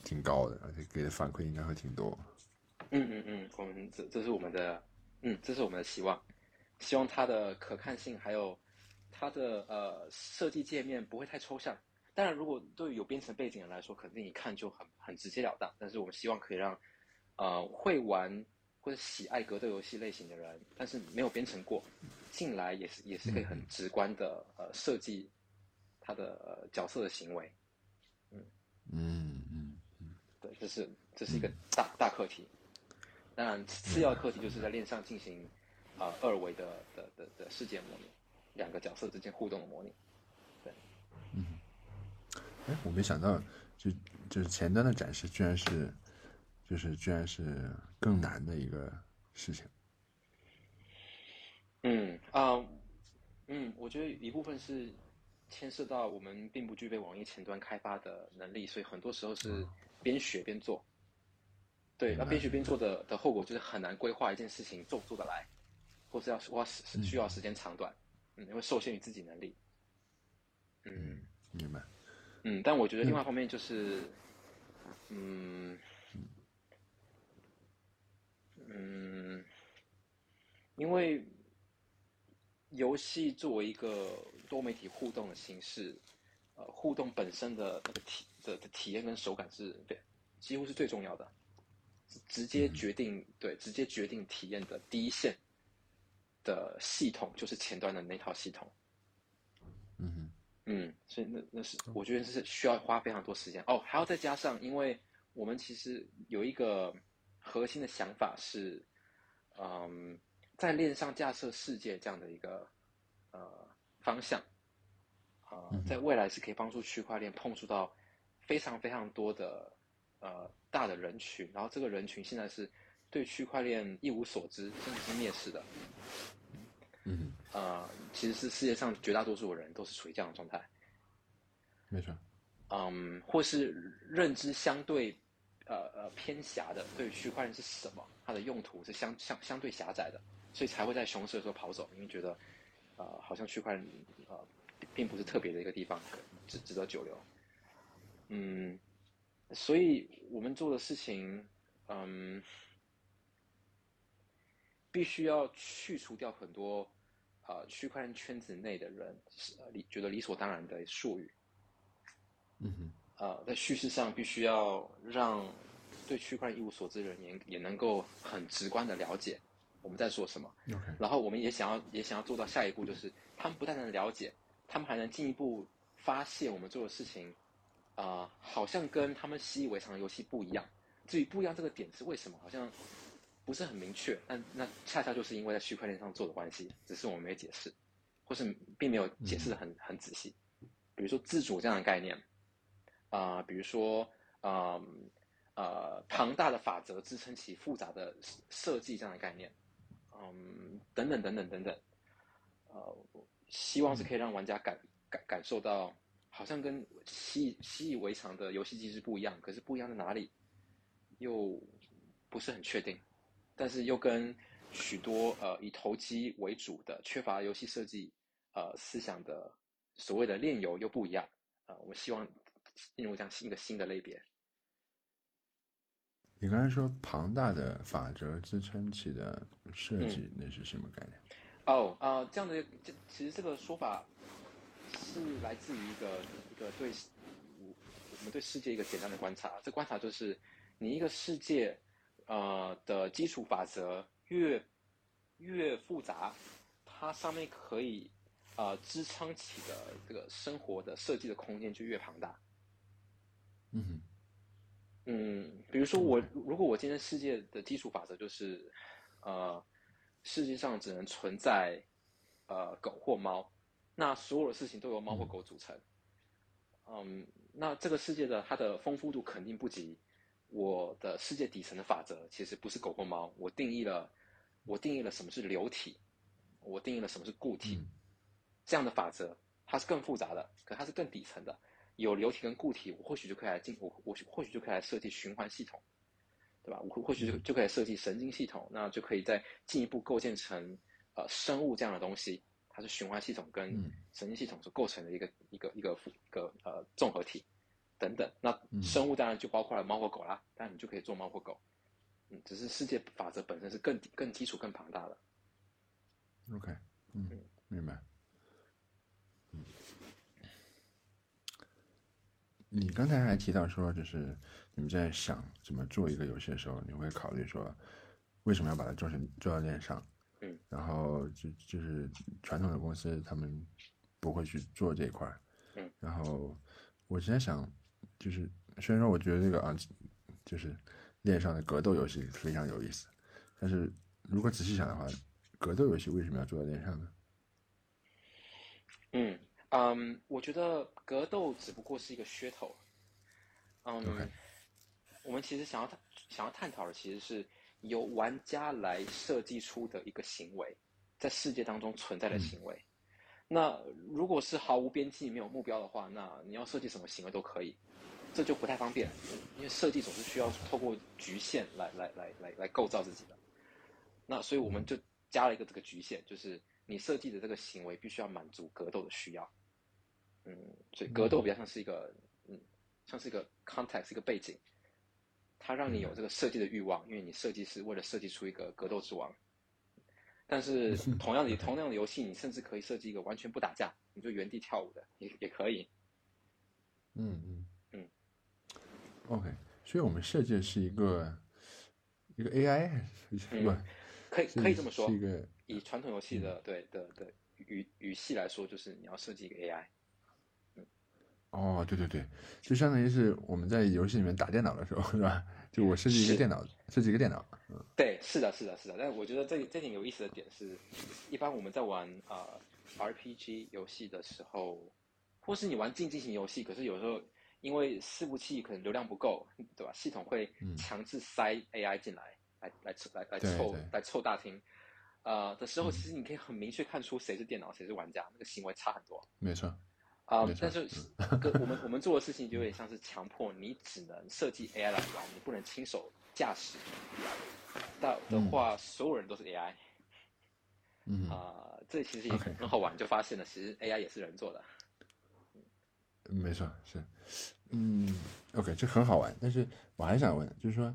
挺高的，而且给的反馈应该会挺多。嗯嗯嗯，我们这这是我们的，嗯，这是我们的希望，希望它的可看性还有它的呃设计界面不会太抽象。当然，如果对于有编程背景的来说，肯定一看就很很直截了当。但是我们希望可以让呃会玩或者喜爱格斗游戏类型的人，但是没有编程过进来也是也是可以很直观的呃设计。他的角色的行为，嗯嗯嗯嗯，对，这是这是一个大大课题。当然，次要课题就是在链上进行啊二维的的的的世界模拟，两个角色之间互动的模拟。对，嗯，哎，我没想到，就就是前端的展示，居然是就是居然是更难的一个事情。嗯啊，嗯，我觉得一部分是。牵涉到我们并不具备网页前端开发的能力，所以很多时候是边学边做。对，那边学边做的的后果就是很难规划一件事情做不做得来，或是要花时需要时间长短，嗯，因为受限于自己能力。嗯，明白。嗯，但我觉得另外一方面就是，嗯，嗯，因为游戏作为一个。多媒体互动的形式，呃，互动本身的那个体的的体验跟手感是对，几乎是最重要的，直接决定对，直接决定体验的第一线的系统就是前端的那套系统。嗯哼。嗯，所以那那是我觉得是需要花非常多时间。哦，还要再加上，因为我们其实有一个核心的想法是，嗯，在链上架设世界这样的一个呃。方向，啊，在未来是可以帮助区块链碰触到非常非常多的呃大的人群，然后这个人群现在是对区块链一无所知，甚至是蔑视的。嗯，啊，其实是世界上绝大多数的人都是处于这样的状态。没错。嗯，或是认知相对呃呃偏狭的，对区块链是什么，它的用途是相相相对狭窄的，所以才会在熊市的时候跑走，因为觉得。呃，好像区块链呃，并不是特别的一个地方，值值得久留。嗯，所以我们做的事情，嗯，必须要去除掉很多啊区块链圈子内的人理觉得理所当然的术语。嗯哼。呃，在叙事上必须要让对区块链一无所知的人也也能够很直观的了解。我们在说什么？然后我们也想要，也想要做到下一步，就是他们不但能了解，他们还能进一步发现我们做的事情，啊，好像跟他们习以为常的游戏不一样。至于不一样这个点是为什么，好像不是很明确。但那恰恰就是因为在区块链上做的关系，只是我们没解释，或是并没有解释的很很仔细。比如说自主这样的概念，啊，比如说啊呃庞大的法则支撑起复杂的设计这样的概念。嗯，等等等等等等，呃，希望是可以让玩家感感感受到，好像跟习习以为常的游戏机制不一样，可是不一样在哪里？又不是很确定，但是又跟许多呃以投机为主的、缺乏游戏设计呃思想的所谓的炼油又不一样啊。我们希望进入这样新一个新的类别。你刚才说庞大的法则支撑起的设计，那是什么概念？哦，啊，这样的，这其实这个说法是来自于一个一个对我我们对世界一个简单的观察。这观察就是，你一个世界，呃的基础法则越越复杂，它上面可以呃支撑起的这个生活的设计的空间就越庞大。嗯哼。嗯，比如说我，如果我今天世界的基础法则就是，呃，世界上只能存在，呃，狗或猫，那所有的事情都由猫或狗组成。嗯，那这个世界的它的丰富度肯定不及我的世界底层的法则，其实不是狗或猫，我定义了，我定义了什么是流体，我定义了什么是固体，这样的法则它是更复杂的，可它是更底层的。有流体跟固体，我或许就可以来进，我我或许就可以来设计循环系统，对吧？我或许就就可以设计神经系统，那就可以再进一步构建成呃生物这样的东西，它是循环系统跟神经系统所构成的一个一个一个一个呃综合体等等。那生物当然就包括了猫和狗啦，但你就可以做猫或狗，嗯，只是世界法则本身是更更基础更庞大的。OK，嗯，明白。你刚才还提到说，就是你们在想怎么做一个游戏的时候，你会考虑说，为什么要把它做成做到链上？嗯，然后就就是传统的公司他们不会去做这一块嗯，然后我现在想，就是虽然说我觉得这个啊，就是链上的格斗游戏非常有意思，但是如果仔细想的话，格斗游戏为什么要做到链上呢？嗯。嗯，我觉得格斗只不过是一个噱头。嗯，我们其实想要探想要探讨的，其实是由玩家来设计出的一个行为，在世界当中存在的行为。那如果是毫无边际、没有目标的话，那你要设计什么行为都可以，这就不太方便，因为设计总是需要透过局限来来来来来构造自己的。那所以我们就加了一个这个局限，就是你设计的这个行为必须要满足格斗的需要。嗯，所以格斗比较像是一个，嗯，像是一个 context，一个背景，它让你有这个设计的欲望，因为你设计是为了设计出一个格斗之王。但是同样的，同样的游戏，你甚至可以设计一个完全不打架，你就原地跳舞的，也也可以。嗯嗯嗯。OK，所以我们设计的是一个一个 AI，不，可以可以这么说，是一个以传统游戏的对的的语语系来说，就是你要设计一个 AI。哦，对对对，就相当于是我们在游戏里面打电脑的时候，是吧？就我设计一个电脑，设计一个电脑。嗯，对，是的，是的，是的。但是我觉得这这点有意思的点是，一般我们在玩啊 RPG 游戏的时候，或是你玩竞技型游戏，可是有时候因为伺服器可能流量不够，对吧？系统会强制塞 AI 进来，来来来来凑来凑大厅，呃的时候，其实你可以很明确看出谁是电脑，谁是玩家，那个行为差很多。没错。啊，但是我们 我们做的事情就有点像是强迫你只能设计 AI 来玩，你不能亲手驾驶。那的话，所有人都是 AI。嗯啊，这其实也很好玩，就发现了其实 AI 也是人做的。没错，是。嗯，OK，这很好玩。但是我还想问，就是说，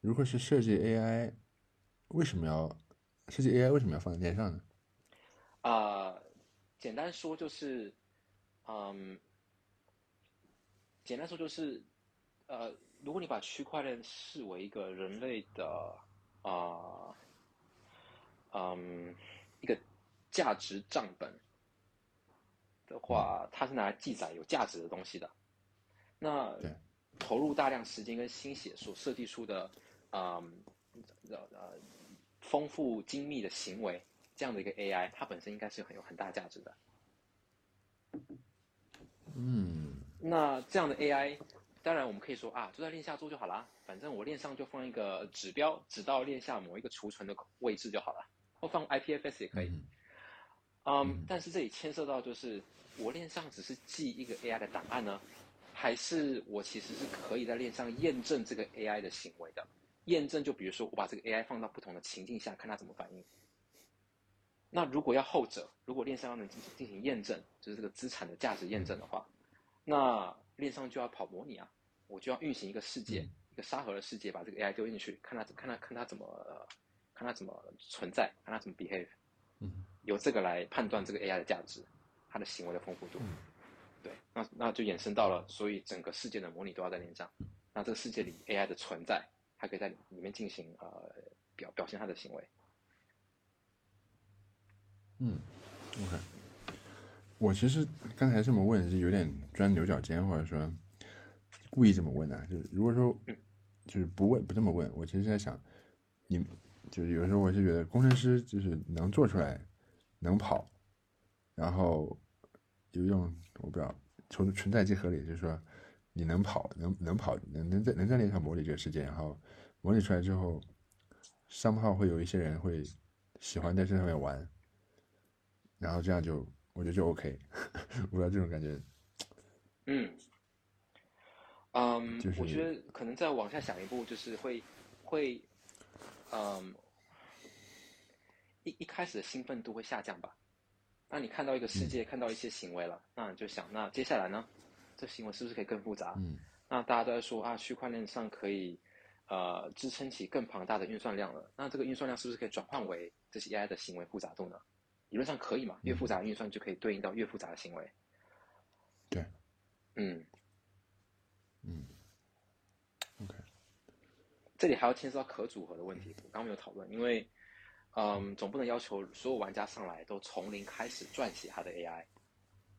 如果是设计 AI，为什么要设计 AI？为什么要放在链上呢？啊，简单说就是。嗯，简单说就是，呃，如果你把区块链视为一个人类的啊，嗯，一个价值账本的话，它是拿来记载有价值的东西的。那投入大量时间跟心血所设计出的，嗯，呃，丰富精密的行为，这样的一个 AI，它本身应该是很有很大价值的。嗯，那这样的 AI，当然我们可以说啊，就在链下做就好了，反正我链上就放一个指标，指到链下某一个储存的位置就好了，或放 IPFS 也可以。嗯，但是这里牵涉到就是，我链上只是记一个 AI 的档案呢，还是我其实是可以在链上验证这个 AI 的行为的？验证就比如说我把这个 AI 放到不同的情境下，看它怎么反应。那如果要后者，如果链上要能进行进行验证，就是这个资产的价值验证的话，那链上就要跑模拟啊，我就要运行一个世界，一个沙盒的世界，把这个 AI 丢进去，看它看它看它怎么看它怎么存在，看它怎么 behave，嗯，由这个来判断这个 AI 的价值，它的行为的丰富度。对，那那就衍生到了，所以整个世界的模拟都要在链上，那这个世界里 AI 的存在，它可以在里面进行呃表表现它的行为。嗯，OK。我其实刚才这么问是有点钻牛角尖，或者说故意这么问的。就是如果说就是不问不这么问，我其实在想，你就是有时候我是觉得工程师就是能做出来，能跑，然后有用我不知道从存在即合理，就是说你能跑，能能跑，能能在能在那上模拟这个世界，然后模拟出来之后，商号会有一些人会喜欢在这上面玩。然后这样就，我觉得就 OK，我不知道这种感觉。嗯，嗯，我觉得可能再往下想一步，就是会会，嗯，一一开始的兴奋度会下降吧。那你看到一个世界，看到一些行为了，那你就想，那接下来呢？这行为是不是可以更复杂？嗯。那大家都在说啊，区块链上可以呃支撑起更庞大的运算量了。那这个运算量是不是可以转换为这些 AI 的行为复杂度呢？理论上可以嘛？越复杂的运算就可以对应到越复杂的行为。对，嗯，嗯，OK。这里还要牵涉到可组合的问题，我刚刚没有讨论，因为，嗯，总不能要求所有玩家上来都从零开始撰写他的 AI，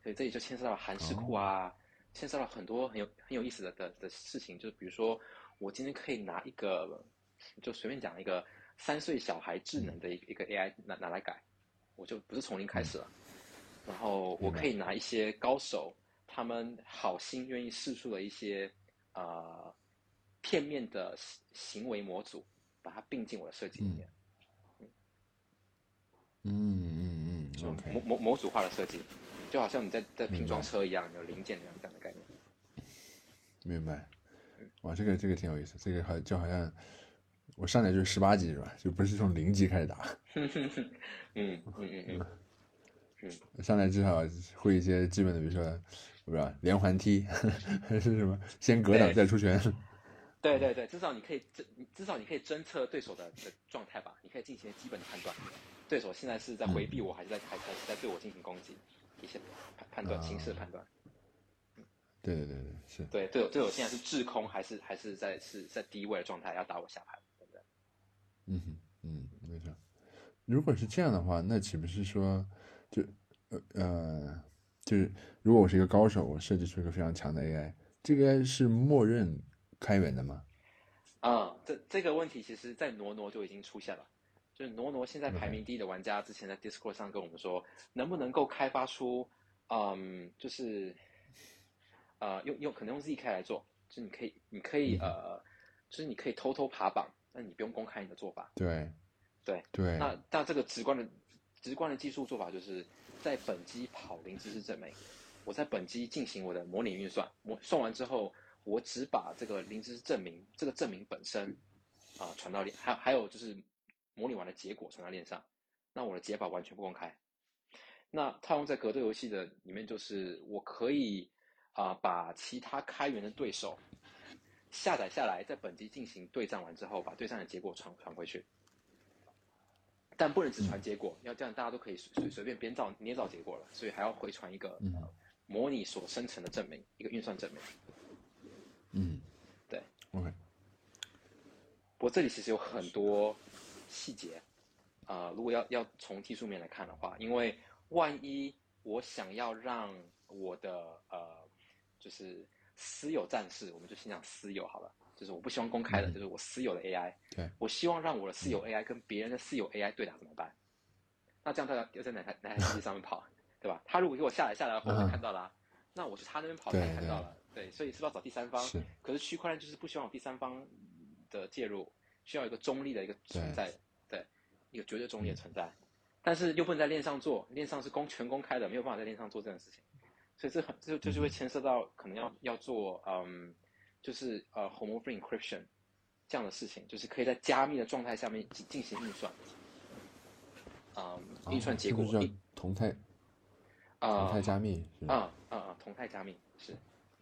所以这里就牵涉到函式库啊，牵涉到很多很有很有意思的的的事情，就是比如说，我今天可以拿一个，就随便讲一个三岁小孩智能的一一个 AI 拿拿来改。我就不是从零开始了，然后我可以拿一些高手，他们好心愿意试出的一些呃片面的行为模组，把它并进我的设计里面。嗯嗯嗯，OK。模模模组化的设计，就好像你在在拼装车一样，有零件这样的概念。明白。哇，这个这个挺有意思，这个好就好像。我上来就是十八级是吧？就不是从零级开始打。嗯嗯嗯嗯嗯。上来至少会一些基本的，比如说，我不知道连环踢 还是什么，先格挡再出拳。对对对，至少你可以侦，至少你可以侦测对手的的状态吧？你可以进行基本的判断，对手现在是在回避我，还是在还还是在对我进行攻击？一些判判断形势判断。对对对对，是。对对对，我现在是滞空，还是还是在是在低位的状态，要打我下盘？嗯哼，嗯，没错。如果是这样的话，那岂不是说，就呃呃，就是如果我是一个高手，我设计出一个非常强的 AI，这个是默认开源的吗？啊，这这个问题其实，在挪挪就已经出现了。就是挪挪现在排名第一的玩家，之前在 Discord 上跟我们说，能不能够开发出，嗯，就是呃，用用可能用 zk 来做，就是你可以你可以呃，就是你可以偷偷爬榜。那你不用公开你的做法。对，对对。那那这个直观的直观的技术做法，就是在本机跑零知识证明。我在本机进行我的模拟运算，模算完之后，我只把这个零知识证明这个证明本身啊传到链，还还有就是模拟完的结果传到链上。那我的解法完全不公开。那套用在格斗游戏的里面，就是我可以啊把其他开源的对手。下载下来，在本机进行对战完之后，把对战的结果传传回去，但不能只传结果，要这样大家都可以随随便编造捏造结果了，所以还要回传一个模拟所生成的证明，一个运算证明。嗯，对，OK。不过这里其实有很多细节，啊，如果要要从技术面来看的话，因为万一我想要让我的呃，就是。私有战士，我们就先讲私有好了，就是我不希望公开的，就是我私有的 AI。对，我希望让我的私有 AI 跟别人的私有 AI 对打怎么办？那这样大家要在哪台哪台机器上面跑，对吧？他如果给我下来下来，我就看到了，那我去他那边跑才看到了，对，所以是不是要找第三方？是。可是区块链就是不希望有第三方的介入，需要一个中立的一个存在，对，一个绝对中立的存在，但是又不能在链上做，链上是公全公开的，没有办法在链上做这件事情。所以这很这就是会牵涉到可能要要做嗯，就是呃 homomorphic encryption 这样的事情，就是可以在加密的状态下面进进行运算，啊，运算结果叫同态，啊，同态加密，啊啊啊，同态加密是，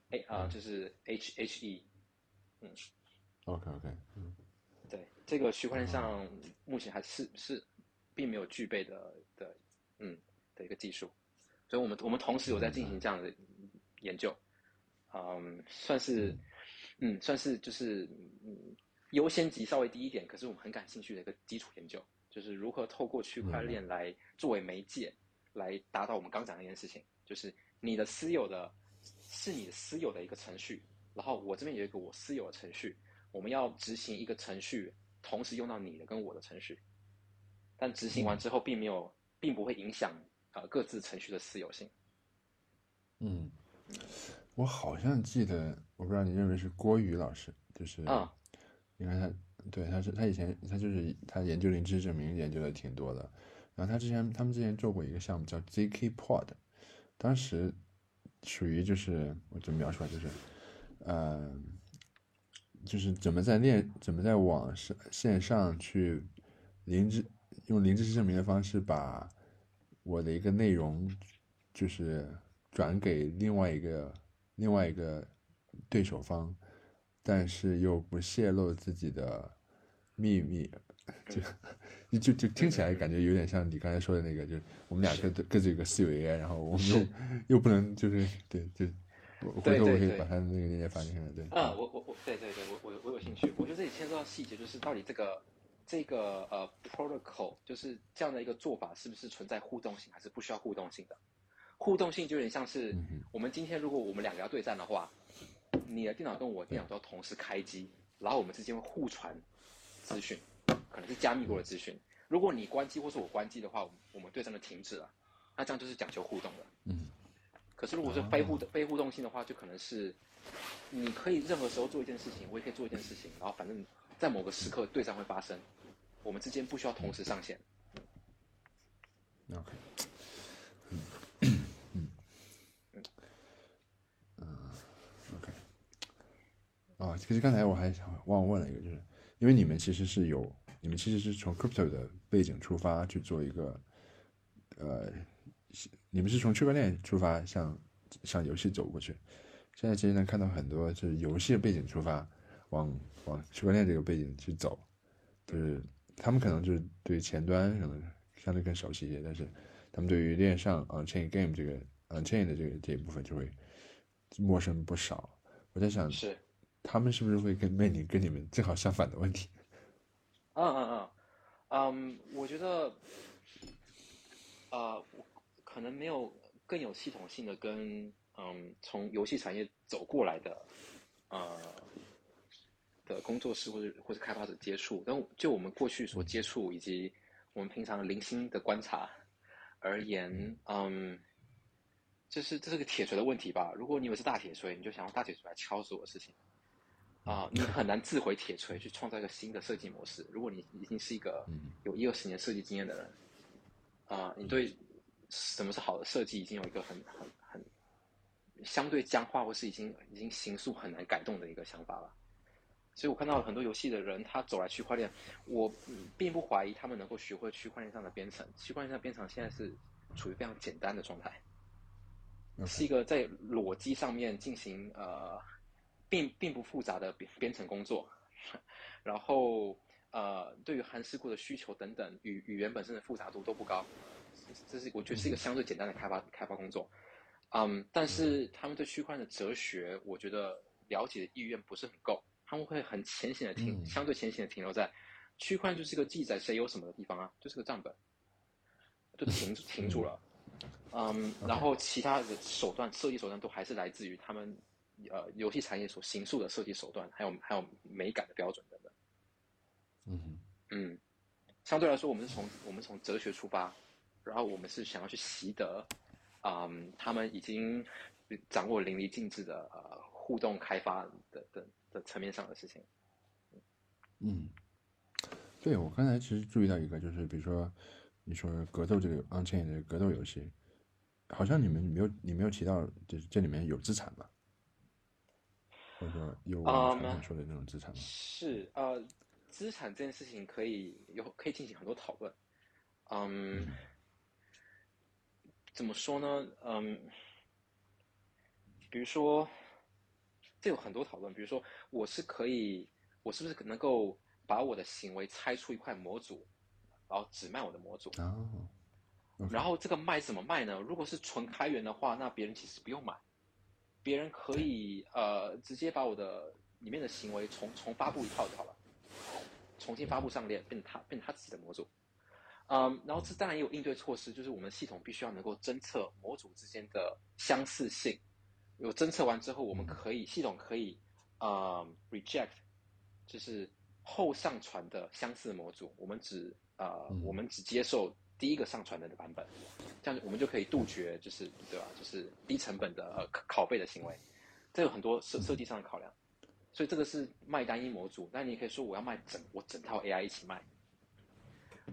哎啊，就是 H H E，嗯，OK OK，嗯，对，这个区块链上目前还是是并没有具备的的，嗯的一个技术，所以我们我们同时有在进行这样的研究，嗯，算是，嗯，算是就是嗯。优先级稍微低一点，可是我们很感兴趣的一个基础研究，就是如何透过区块链来作为媒介，来达到我们刚讲的一件事情，就是你的私有的，是你的私有的一个程序，然后我这边有一个我私有的程序，我们要执行一个程序，同时用到你的跟我的程序，但执行完之后并没有，并不会影响呃各自程序的私有性。嗯，我好像记得，我不知道你认为是郭宇老师，就是啊。你看他，对，他是他以前他就是他研究零知识证明研究的挺多的，然后他之前他们之前做过一个项目叫 zk pod，当时属于就是我怎么描述啊，就是，呃，就是怎么在链怎么在网上线上去零知用零知识证明的方式把我的一个内容就是转给另外一个另外一个对手方。但是又不泄露自己的秘密，就就就听起来感觉有点像你刚才说的那个，就是我们俩各各自有个私有 AI，然后我们又又不能就是对就，回头我可以把他的那个链接发给你，对。嗯，我我我对对对，我我我有兴趣。我觉得这里牵涉到细节，就是到底这个这个呃 protocol 就是这样的一个做法，是不是存在互动性，还是不需要互动性的？互动性就有点像是我们今天如果我们两个要对战的话。你的电脑跟我电脑都要同时开机，然后我们之间会互传资讯，可能是加密过的资讯。如果你关机或是我关机的话，我们对战就停止了。那这样就是讲求互动的。嗯。可是如果是非互的非互动性的话，就可能是你可以任何时候做一件事情，我也可以做一件事情，然后反正在某个时刻对战会发生，我们之间不需要同时上线。OK。啊，其实刚才我还想忘问了一个，就是因为你们其实是有，你们其实是从 crypto 的背景出发去做一个，呃，你们是从区块链出发向向游戏走过去，现在其实能看到很多就是游戏的背景出发，往往区块链这个背景去走，就是他们可能就是对前端可能相对更熟悉一些，但是他们对于链上 on chain game 这个 on chain 的这个这一部分就会陌生不少。我在想是。他们是不是会跟面临跟你们正好相反的问题？嗯嗯嗯，嗯，我觉得，呃，可能没有更有系统性的跟嗯从游戏产业走过来的呃的工作室或者或者开发者接触，但就我们过去所接触以及我们平常零星的观察而言，嗯，这是这是个铁锤的问题吧？如果你以为是大铁锤，你就想用大铁锤来敲死我的事情。啊，你很难自毁铁锤去创造一个新的设计模式。如果你已经是一个有一二十年设计经验的人，啊，你对什么是好的设计已经有一个很很很相对僵化或是已经已经形塑很难改动的一个想法了。所以我看到很多游戏的人，他走来区块链，我并不怀疑他们能够学会区块链上的编程。区块链上编程现在是处于非常简单的状态，是一个在裸机上面进行呃。并并不复杂的编编程工作，然后呃，对于函式库的需求等等，语语言本身的复杂度都不高，这是我觉得是一个相对简单的开发开发工作，嗯，但是他们对区块链的哲学，我觉得了解的意愿不是很够，他们会很浅显的停，相对浅显的停留在区块链就是个记载谁有什么的地方啊，就是个账本，就停停住了，嗯，然后其他的手段设计手段都还是来自于他们。呃，游戏产业所行塑的设计手段，还有还有美感的标准等等。嗯嗯，相对来说，我们是从我们从哲学出发，然后我们是想要去习得，嗯，他们已经掌握淋漓尽致的呃互动开发的的的层面上的事情。嗯，对我刚才其实注意到一个，就是比如说你说格斗这个 on chain 的格斗游戏，好像你们没有你没有提到，就是这里面有资产吧？或者说有我们常说的那种资产吗？是呃，资产这件事情可以有可以进行很多讨论。嗯，怎么说呢？嗯，比如说，这有很多讨论。比如说，我是可以，我是不是能够把我的行为拆出一块模组，然后只卖我的模组？哦。然后这个卖怎么卖呢？如果是纯开源的话，那别人其实不用买，别人可以呃直接把我的里面的行为重重发布一套就好了，重新发布上链，变成他变成他自己的模组。嗯，然后这当然也有应对措施，就是我们系统必须要能够侦测模组之间的相似性，有侦测完之后，我们可以系统可以啊 reject，就是后上传的相似模组，我们只呃我们只接受。第一个上传的版本，这样我们就可以杜绝，就是对吧？就是低成本的呃拷贝的行为，这有很多设设计上的考量。所以这个是卖单一模组，那你也可以说我要卖整我整套 AI 一起卖。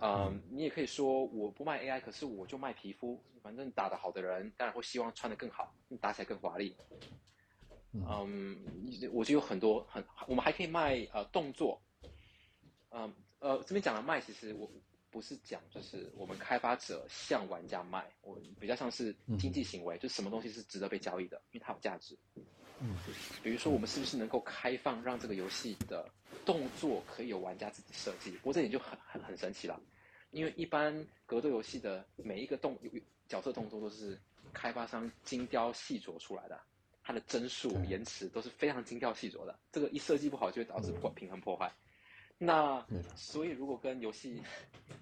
嗯，你也可以说我不卖 AI，可是我就卖皮肤，反正打得好的人当然会希望穿得更好，打起来更华丽。嗯，我就有很多很，我们还可以卖呃动作。嗯呃，这边讲的卖，其实我。不是讲，就是我们开发者向玩家卖，我比较像是经济行为，就什么东西是值得被交易的，因为它有价值。嗯，比如说我们是不是能够开放，让这个游戏的动作可以由玩家自己设计？不过这点就很很很神奇了，因为一般格斗游戏的每一个动角色动作都是开发商精雕细琢出来的，它的帧数、延迟都是非常精雕细琢的，这个一设计不好就会导致破平衡破坏。那所以，如果跟游戏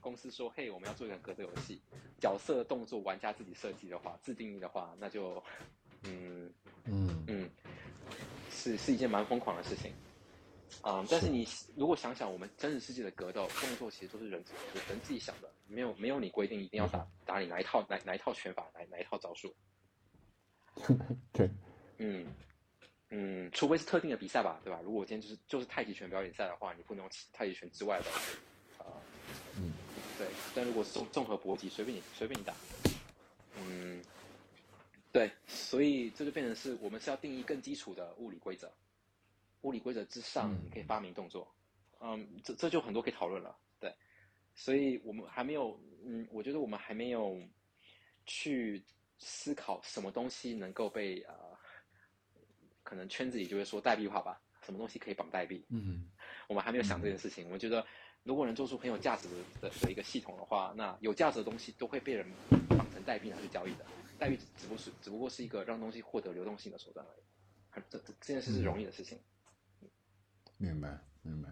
公司说：“嘿，我们要做一个格斗游戏，角色动作玩家自己设计的话，自定义的话，那就，嗯嗯嗯，是是一件蛮疯狂的事情，啊！但是你如果想想，我们真实世界的格斗动作其实都是人人自己想的，没有没有你规定一定要打打你哪一套哪哪一套拳法哪哪一套招数，对，嗯。嗯，除非是特定的比赛吧，对吧？如果今天就是就是太极拳表演赛的话，你不能用太极拳之外的，啊，嗯，对。但如果是综综合搏击，随便你随便你打，嗯，对。所以这就变成是我们是要定义更基础的物理规则，物理规则之上你可以发明动作，嗯，这这就很多可以讨论了，对。所以我们还没有，嗯，我觉得我们还没有去思考什么东西能够被啊。可能圈子里就会说代币化吧，什么东西可以绑代币？嗯，我们还没有想这件事情。我们觉得，如果能做出很有价值的的一个系统的话，那有价值的东西都会被人绑成代币拿去交易的。代币只不过是只不过是一个让东西获得流动性的手段而已。这这这件事是容易的事情。明白，明白。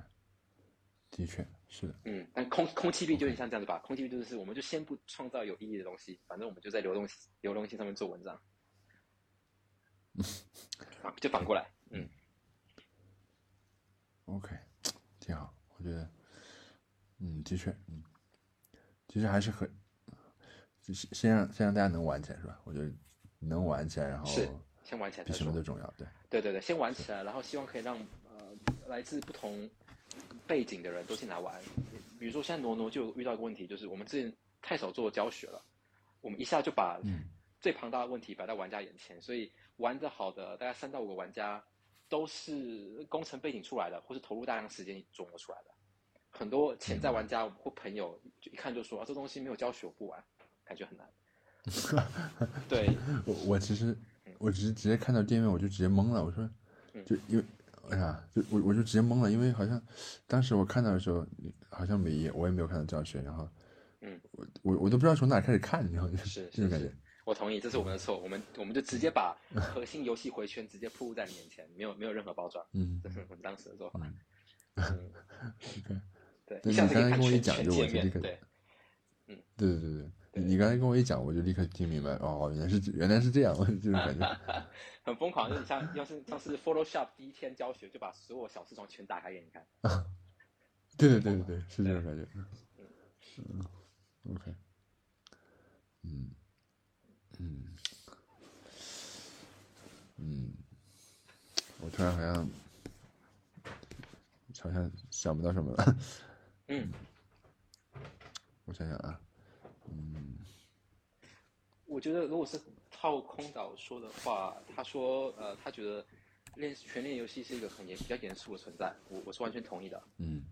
的确是的。嗯，但空空气币就有点像这样子吧？空气币就是，我们就先不创造有意义的东西，反正我们就在流动流动性上面做文章。啊，就反过来，嗯，OK，挺好，我觉得，嗯，的确，嗯，其实还是很，先先让先让大家能玩起来是吧？我觉得能玩起来，然后是先玩起来，比什么都重要，对，对对对，先玩起来，然后希望可以让呃来自不同背景的人都进来玩。比如说现在挪挪就遇到一个问题，就是我们之前太少做教学了，我们一下就把最庞大的问题摆在玩家眼前，所以。玩的好的大概三到五个玩家，都是工程背景出来的，或是投入大量时间琢磨出来的。很多潜在玩家或朋友就一看就说：“啊，这东西没有教学，我不玩，感觉很难。”对，我我其实我只是直接看到店面我就直接懵了，我说，就因为哎呀，就我我就直接懵了，因为好像当时我看到的时候，好像没我也没有看到教学，然后，嗯，我我我都不知道从哪开始看，你知道吗？是 这种感觉。我同意，这是我们的错。我们我们就直接把核心游戏回圈直接铺入在你面前，没有没有任何包装。嗯，这是我们当时的做法。嗯，对。你刚才跟我一讲，就我就立刻。对。嗯，对对对对，你刚才跟我一讲，我就立刻听明白。哦，原来是原来是这样，就是感觉。很疯狂，就是像要是像是 Photoshop 第一天教学，就把所有小视窗全打开给你看。对对对对对，是这种感觉。嗯，OK。嗯。嗯，嗯，我突然好像好像想不到什么了。嗯，我想想啊，嗯，我觉得如果是套空岛说的话，他说呃，他觉得练全练游戏是一个很严比较严肃的存在，我我是完全同意的。嗯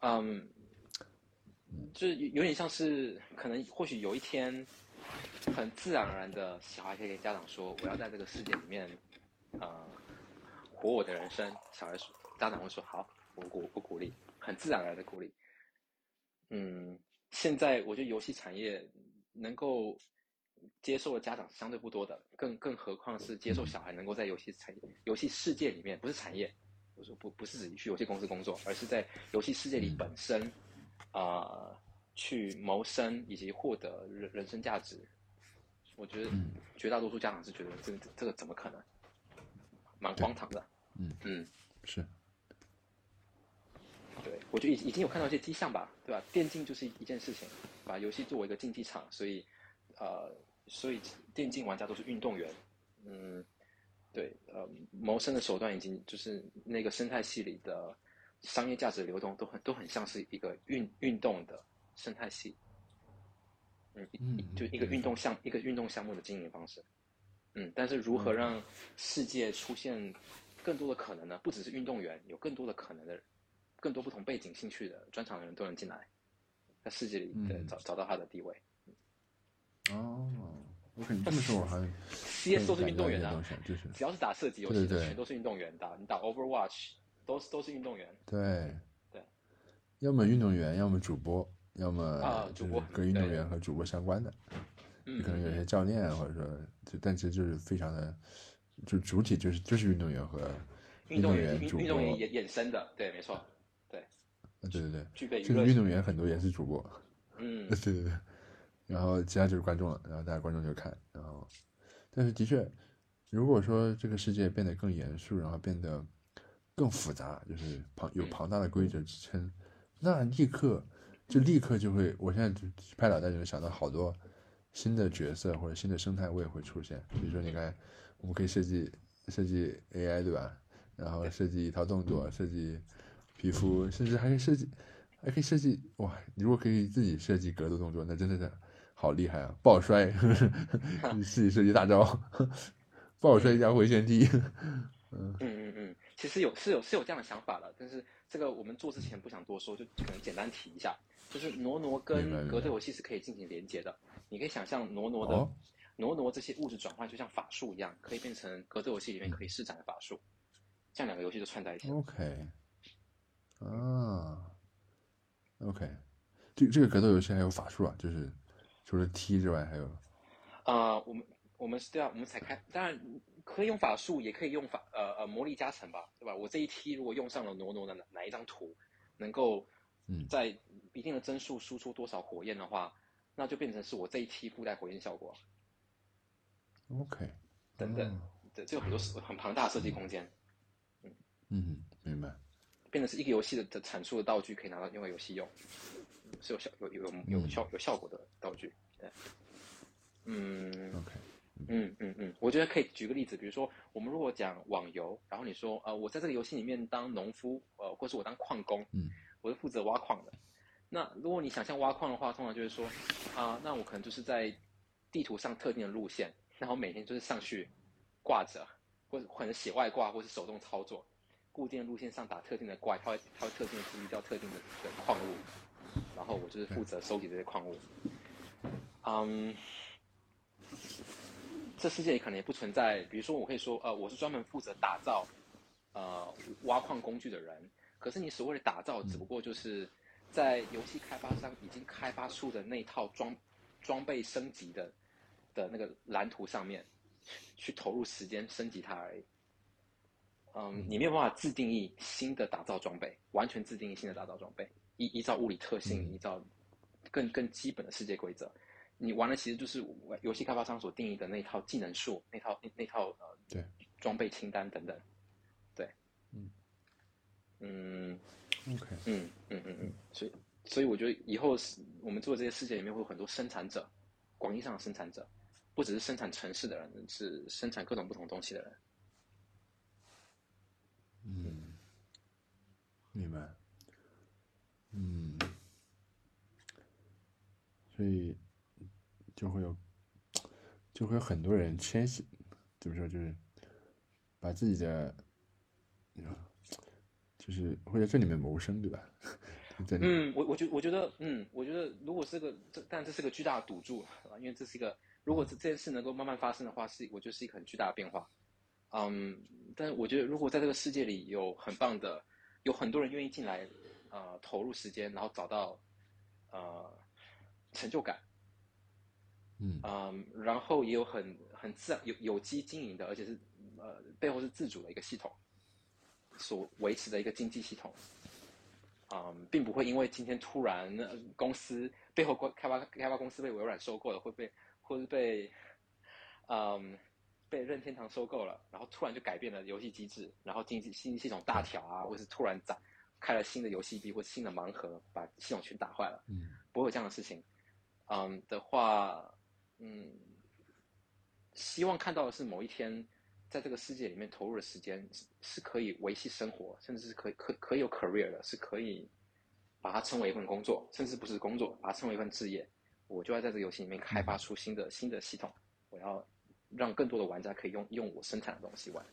嗯，就是有有点像是可能或许有一天，很自然而然的小孩可以跟家长说，我要在这个世界里面，呃，活我的人生。小孩说，家长会说好，我鼓我鼓励，很自然而然的鼓励。嗯，现在我觉得游戏产业能够接受的家长是相对不多的，更更何况是接受小孩能够在游戏产业、游戏世界里面，不是产业，我说不不是指去游戏公司工作，而是在游戏世界里本身，啊、去谋生以及获得人人生价值。我觉得嗯绝大多数家长是觉得这个这个怎么可能，蛮荒唐的。嗯嗯，是，对，我觉得已已经有看到一些迹象吧，对吧？电竞就是一件事情，把游戏作为一个竞技场，所以呃，所以电竞玩家都是运动员，嗯，对，呃，谋生的手段已经就是那个生态系里的商业价值流动都很都很像是一个运运动的生态系，嗯，嗯就一个运动项一个运动项目的经营方式，嗯，但是如何让世界出现更多的可能呢？不只是运动员，有更多的可能的人。更多不同背景、兴趣的专场的人都能进来，在世界里对嗯找找到他的地位。哦，我看你这么说，我还 CS 都是运动员啊就是只要是打射击游戏的，全都是运动员。打你打 Overwatch 都是都是运动员。对对，要么运动员，要么主播，要么啊主播跟运动员和主播相关的，嗯，可能有嗯些教练，或者说就，但其实就是非常的，就主体就是就是运动员和运动员员主，运运动员衍衍生的，对，没错，呃对对对，具备娱甚至运。动员很多也是主播，嗯 对对对，然后其他就是观众了，然后大家观众就看，然后，但是的确，如果说这个世界变得更严肃，然后变得更复杂，就是庞有嗯庞大的规则支撑，那立刻就立刻就会，我现在就拍脑袋就能想到好多新的角色或者新的生态位会出现，比如说你看，我们可以设计设计 AI 对吧？然后设计一套动作，设计皮肤，甚至还可以设计，还可以设计哇！你如果可以自己设计格斗动作，那真的是好厉害啊！爆摔，你 自己设计大招，爆摔加回旋踢，嗯嗯嗯，其实有是有是有这样的想法的，但是这个我们做之前不想多说，就可能简单提一下，就是挪挪跟格斗游戏是可以进行连接的。你可以想象挪挪的、哦挪挪这些物质转换，就像法术一样，可以变成格斗游戏里面可以施展的法术，这样两个游戏就串在一起。OK，啊，OK，这这个格斗游戏还有法术啊，就是除了踢之外，还有。啊、我们我们是对啊，我们才开，当然可以用法术，也可以用法呃呃魔力加成吧，对吧？我这一踢如果用上了挪挪的哪哪一张图，能够嗯。在一定的帧数输出多少火焰的话，那就变成是我这一踢附带火焰效果 OK 等等哦，对，这有很多很庞大的设计空间，嗯，明白。变成是一个游戏的的产出的道具可以拿到另外游戏用，嗯是有效有有有效有效果的道具，对，嗯。OK，嗯。嗯嗯，我觉得可以举个例子，比如说我们如果讲网游，然后你说呃我在这个游戏里面当农夫，呃或是我当矿工，嗯，我是负责挖矿的。那如果你想象挖矿的话，通常就是说啊、那我可能就是在地图上特定的路线，然后每天就是上去挂着，或者可能写外挂或是手动操作，固定路线上打特定的怪，它会它会特定的注意到特定的的矿物，然后我就是负责收集这些矿物。嗯，这世界里可能也不存在，比如说我可以说，呃，我是专门负责打造呃挖矿工具的人，可是你所谓的打造，只不过就是在游戏开发商已经开发出的那套装装备升级的的那个蓝图上面去投入时间升级它而已。嗯，你没有办法自定义新的打造装备，完全自定义新的打造装备，依依照物理特性，嗯。依照更更基本的世界规则。你玩的其实就是游戏开发商所定义的那套技能树，那套那那套呃对。装备清单等等。对，嗯。嗯。OK，嗯嗯嗯嗯，所以所以我觉得以后是我们做的这些世界里面会有很多生产者，广义上的生产者，不只是生产城市的人，是生产各种不同东西的人。嗯，明白。嗯，所以就会有，就会有很多人迁徙，怎么说就是把自己的，就是会在这里面谋生，对吧？嗯，我我觉我觉得，嗯，我觉得如果是个这，但这是个巨大的赌注，因为这是一个，如果这这件事能够慢慢发生的话，是我觉得是一个很巨大的变化。嗯，但我觉得如果在这个世界里有很棒的，有很多人愿意进来，呃，投入时间，然后找到呃成就感，嗯嗯，然后也有很很自然有有机经营的，而且是呃背后是自主的一个系统所维持的一个经济系统。嗯，并不会因为今天突然公司背后开发开发公司被微软收购了，会被或是被嗯被任天堂收购了，然后突然就改变了游戏机制，然后经济新系统大调啊，或是突然展开了新的游戏币或新的盲盒，把系统全打坏了。嗯，不会有这样的事情。嗯的话，嗯，希望看到的是某一天。在这个世界里面投入的时间是可以维系生活，甚至是可可可以有 career 的，是可以把它称为一份工作，甚至不是工作，把它称为一份职业。我就要在这个游戏里面开发出新的新的系统，我要让更多的玩家可以用用我生产的东西玩，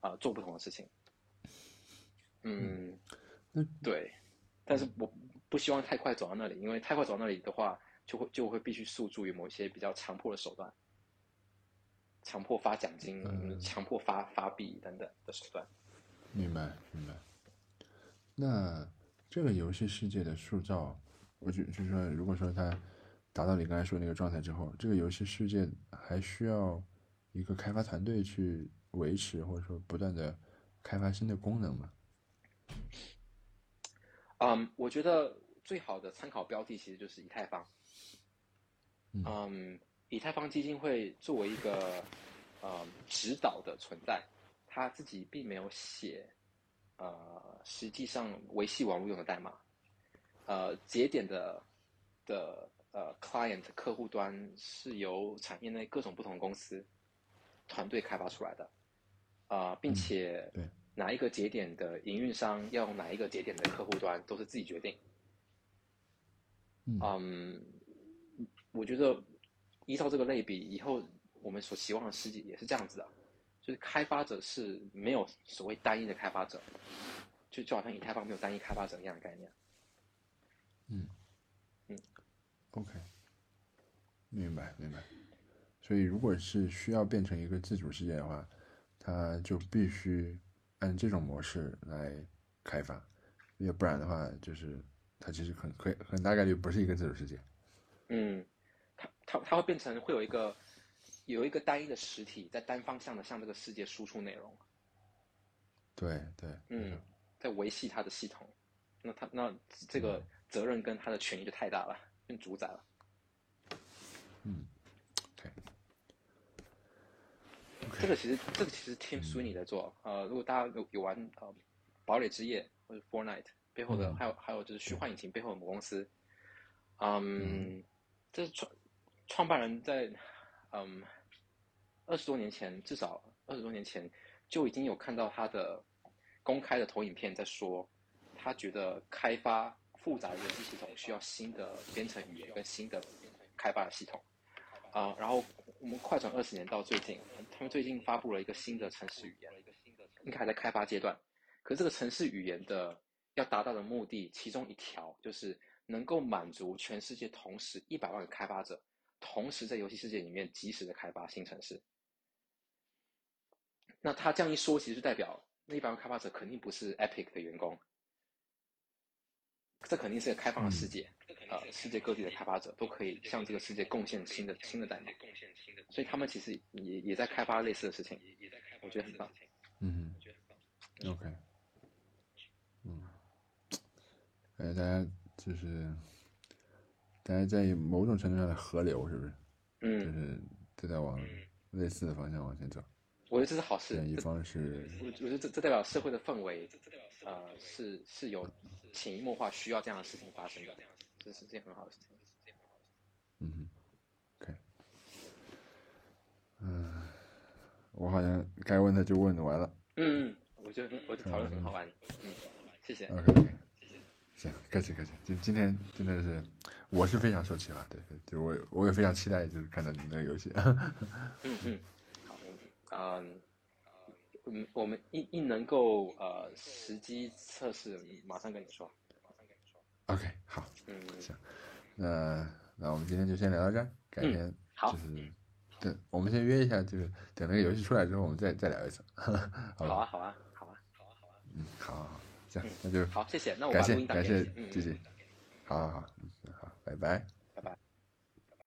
啊，做不同的事情。嗯，对，但是我不希望太快走到那里，因为太快走到那里的话，就会就会必须诉诸于某一些比较强迫的手段。强迫发奖金，强迫发发币等等的手段。明白，明白。那这个游戏世界的塑造，我就就是说，如果说它达到你刚才说那个状态之后，这个游戏世界还需要一个开发团队去维持，或者说不断的开发新的功能吗？嗯，我觉得最好的参考标的其实就是以太坊。嗯。以太坊基金会作为一个呃指导的存在，他自己并没有写呃实际上维系网络用的代码，呃节点的的呃 client 客户端是由产业内各种不同公司团队开发出来的，啊，并且哪一个节点的营运商要用哪一个节点的客户端都是自己决定。嗯，我觉得。依照这个类比，以后我们所期望的世界也是这样子的，就是开发者是没有所谓单一的开发者，就就好像以太坊没有单一开发者一样的概念。嗯，嗯，OK，明白明白。所以如果是需要变成一个自主世界的话，它就必须按这种模式来开发，要不然的话，就是它其实很很很大概率不是一个自主世界。嗯。它它它会变成会有一个有一个单一的实体在单方向的向这个世界输出内容，对对，嗯，在维系它的系统，那它那这个责任跟它的权益就太大了，变主宰了。嗯，对，这个其实这个其实 Tim Sweeney 在做，呃，如果大家有有玩呃堡垒之夜或者 Fortnite 背后的，还有还有就是虚幻引擎背后的母公司，嗯，这是创。创办人在嗯二十多年前，至少二十多年前就已经有看到他的公开的投影片，在说他觉得开发复杂的游戏系统需要新的编程语言跟新的开发的系统啊。然后我们快转二十年到最近，他们最近发布了一个新的城市语言，应该还在开发阶段。可是这个城市语言的要达到的目的，其中一条就是能够满足全世界同时一百万个开发者。同时在游戏世界里面及时的开发新城市，那他这样一说，其实代表那一百万开发者肯定不是 Epic 的员工，这肯定是个开放的世界，呃，世界各地的开发者都可以向这个世界贡献新的新的代码，所以他们其实也也在开发类似的事情，我觉得很棒。嗯，OK，嗯，哎，大家就是。大家在某种程度上的河流，是不是？嗯，就是都在往类似的方向往前走。我觉得这是好事。一方是，我我觉得这这代表社会的氛围，呃，是是有潜移默化需要这样的事情发生的，这是件很好的事情。嗯，OK，嗯，我好像该问的就问完了。嗯，我觉得我觉得讨论很好玩。嗯，谢谢。OK，谢谢。行，客气客气。今今天真的是。我是非常受启发，对，就我我也非常期待，就是看到你们的游戏。嗯嗯，好，嗯嗯，我们一一能够呃实机测试，马上跟你说。OK，好，嗯，行，那那我们今天就先聊到这儿，改天就是等我们先约一下，就是等那个游戏出来之后，我们再再聊一次。好吧，好啊，好啊，好啊，好啊，好啊，嗯，好，好，好，行，那就好，谢谢，那我感谢感谢，谢谢，好好好，嗯，好，拜拜。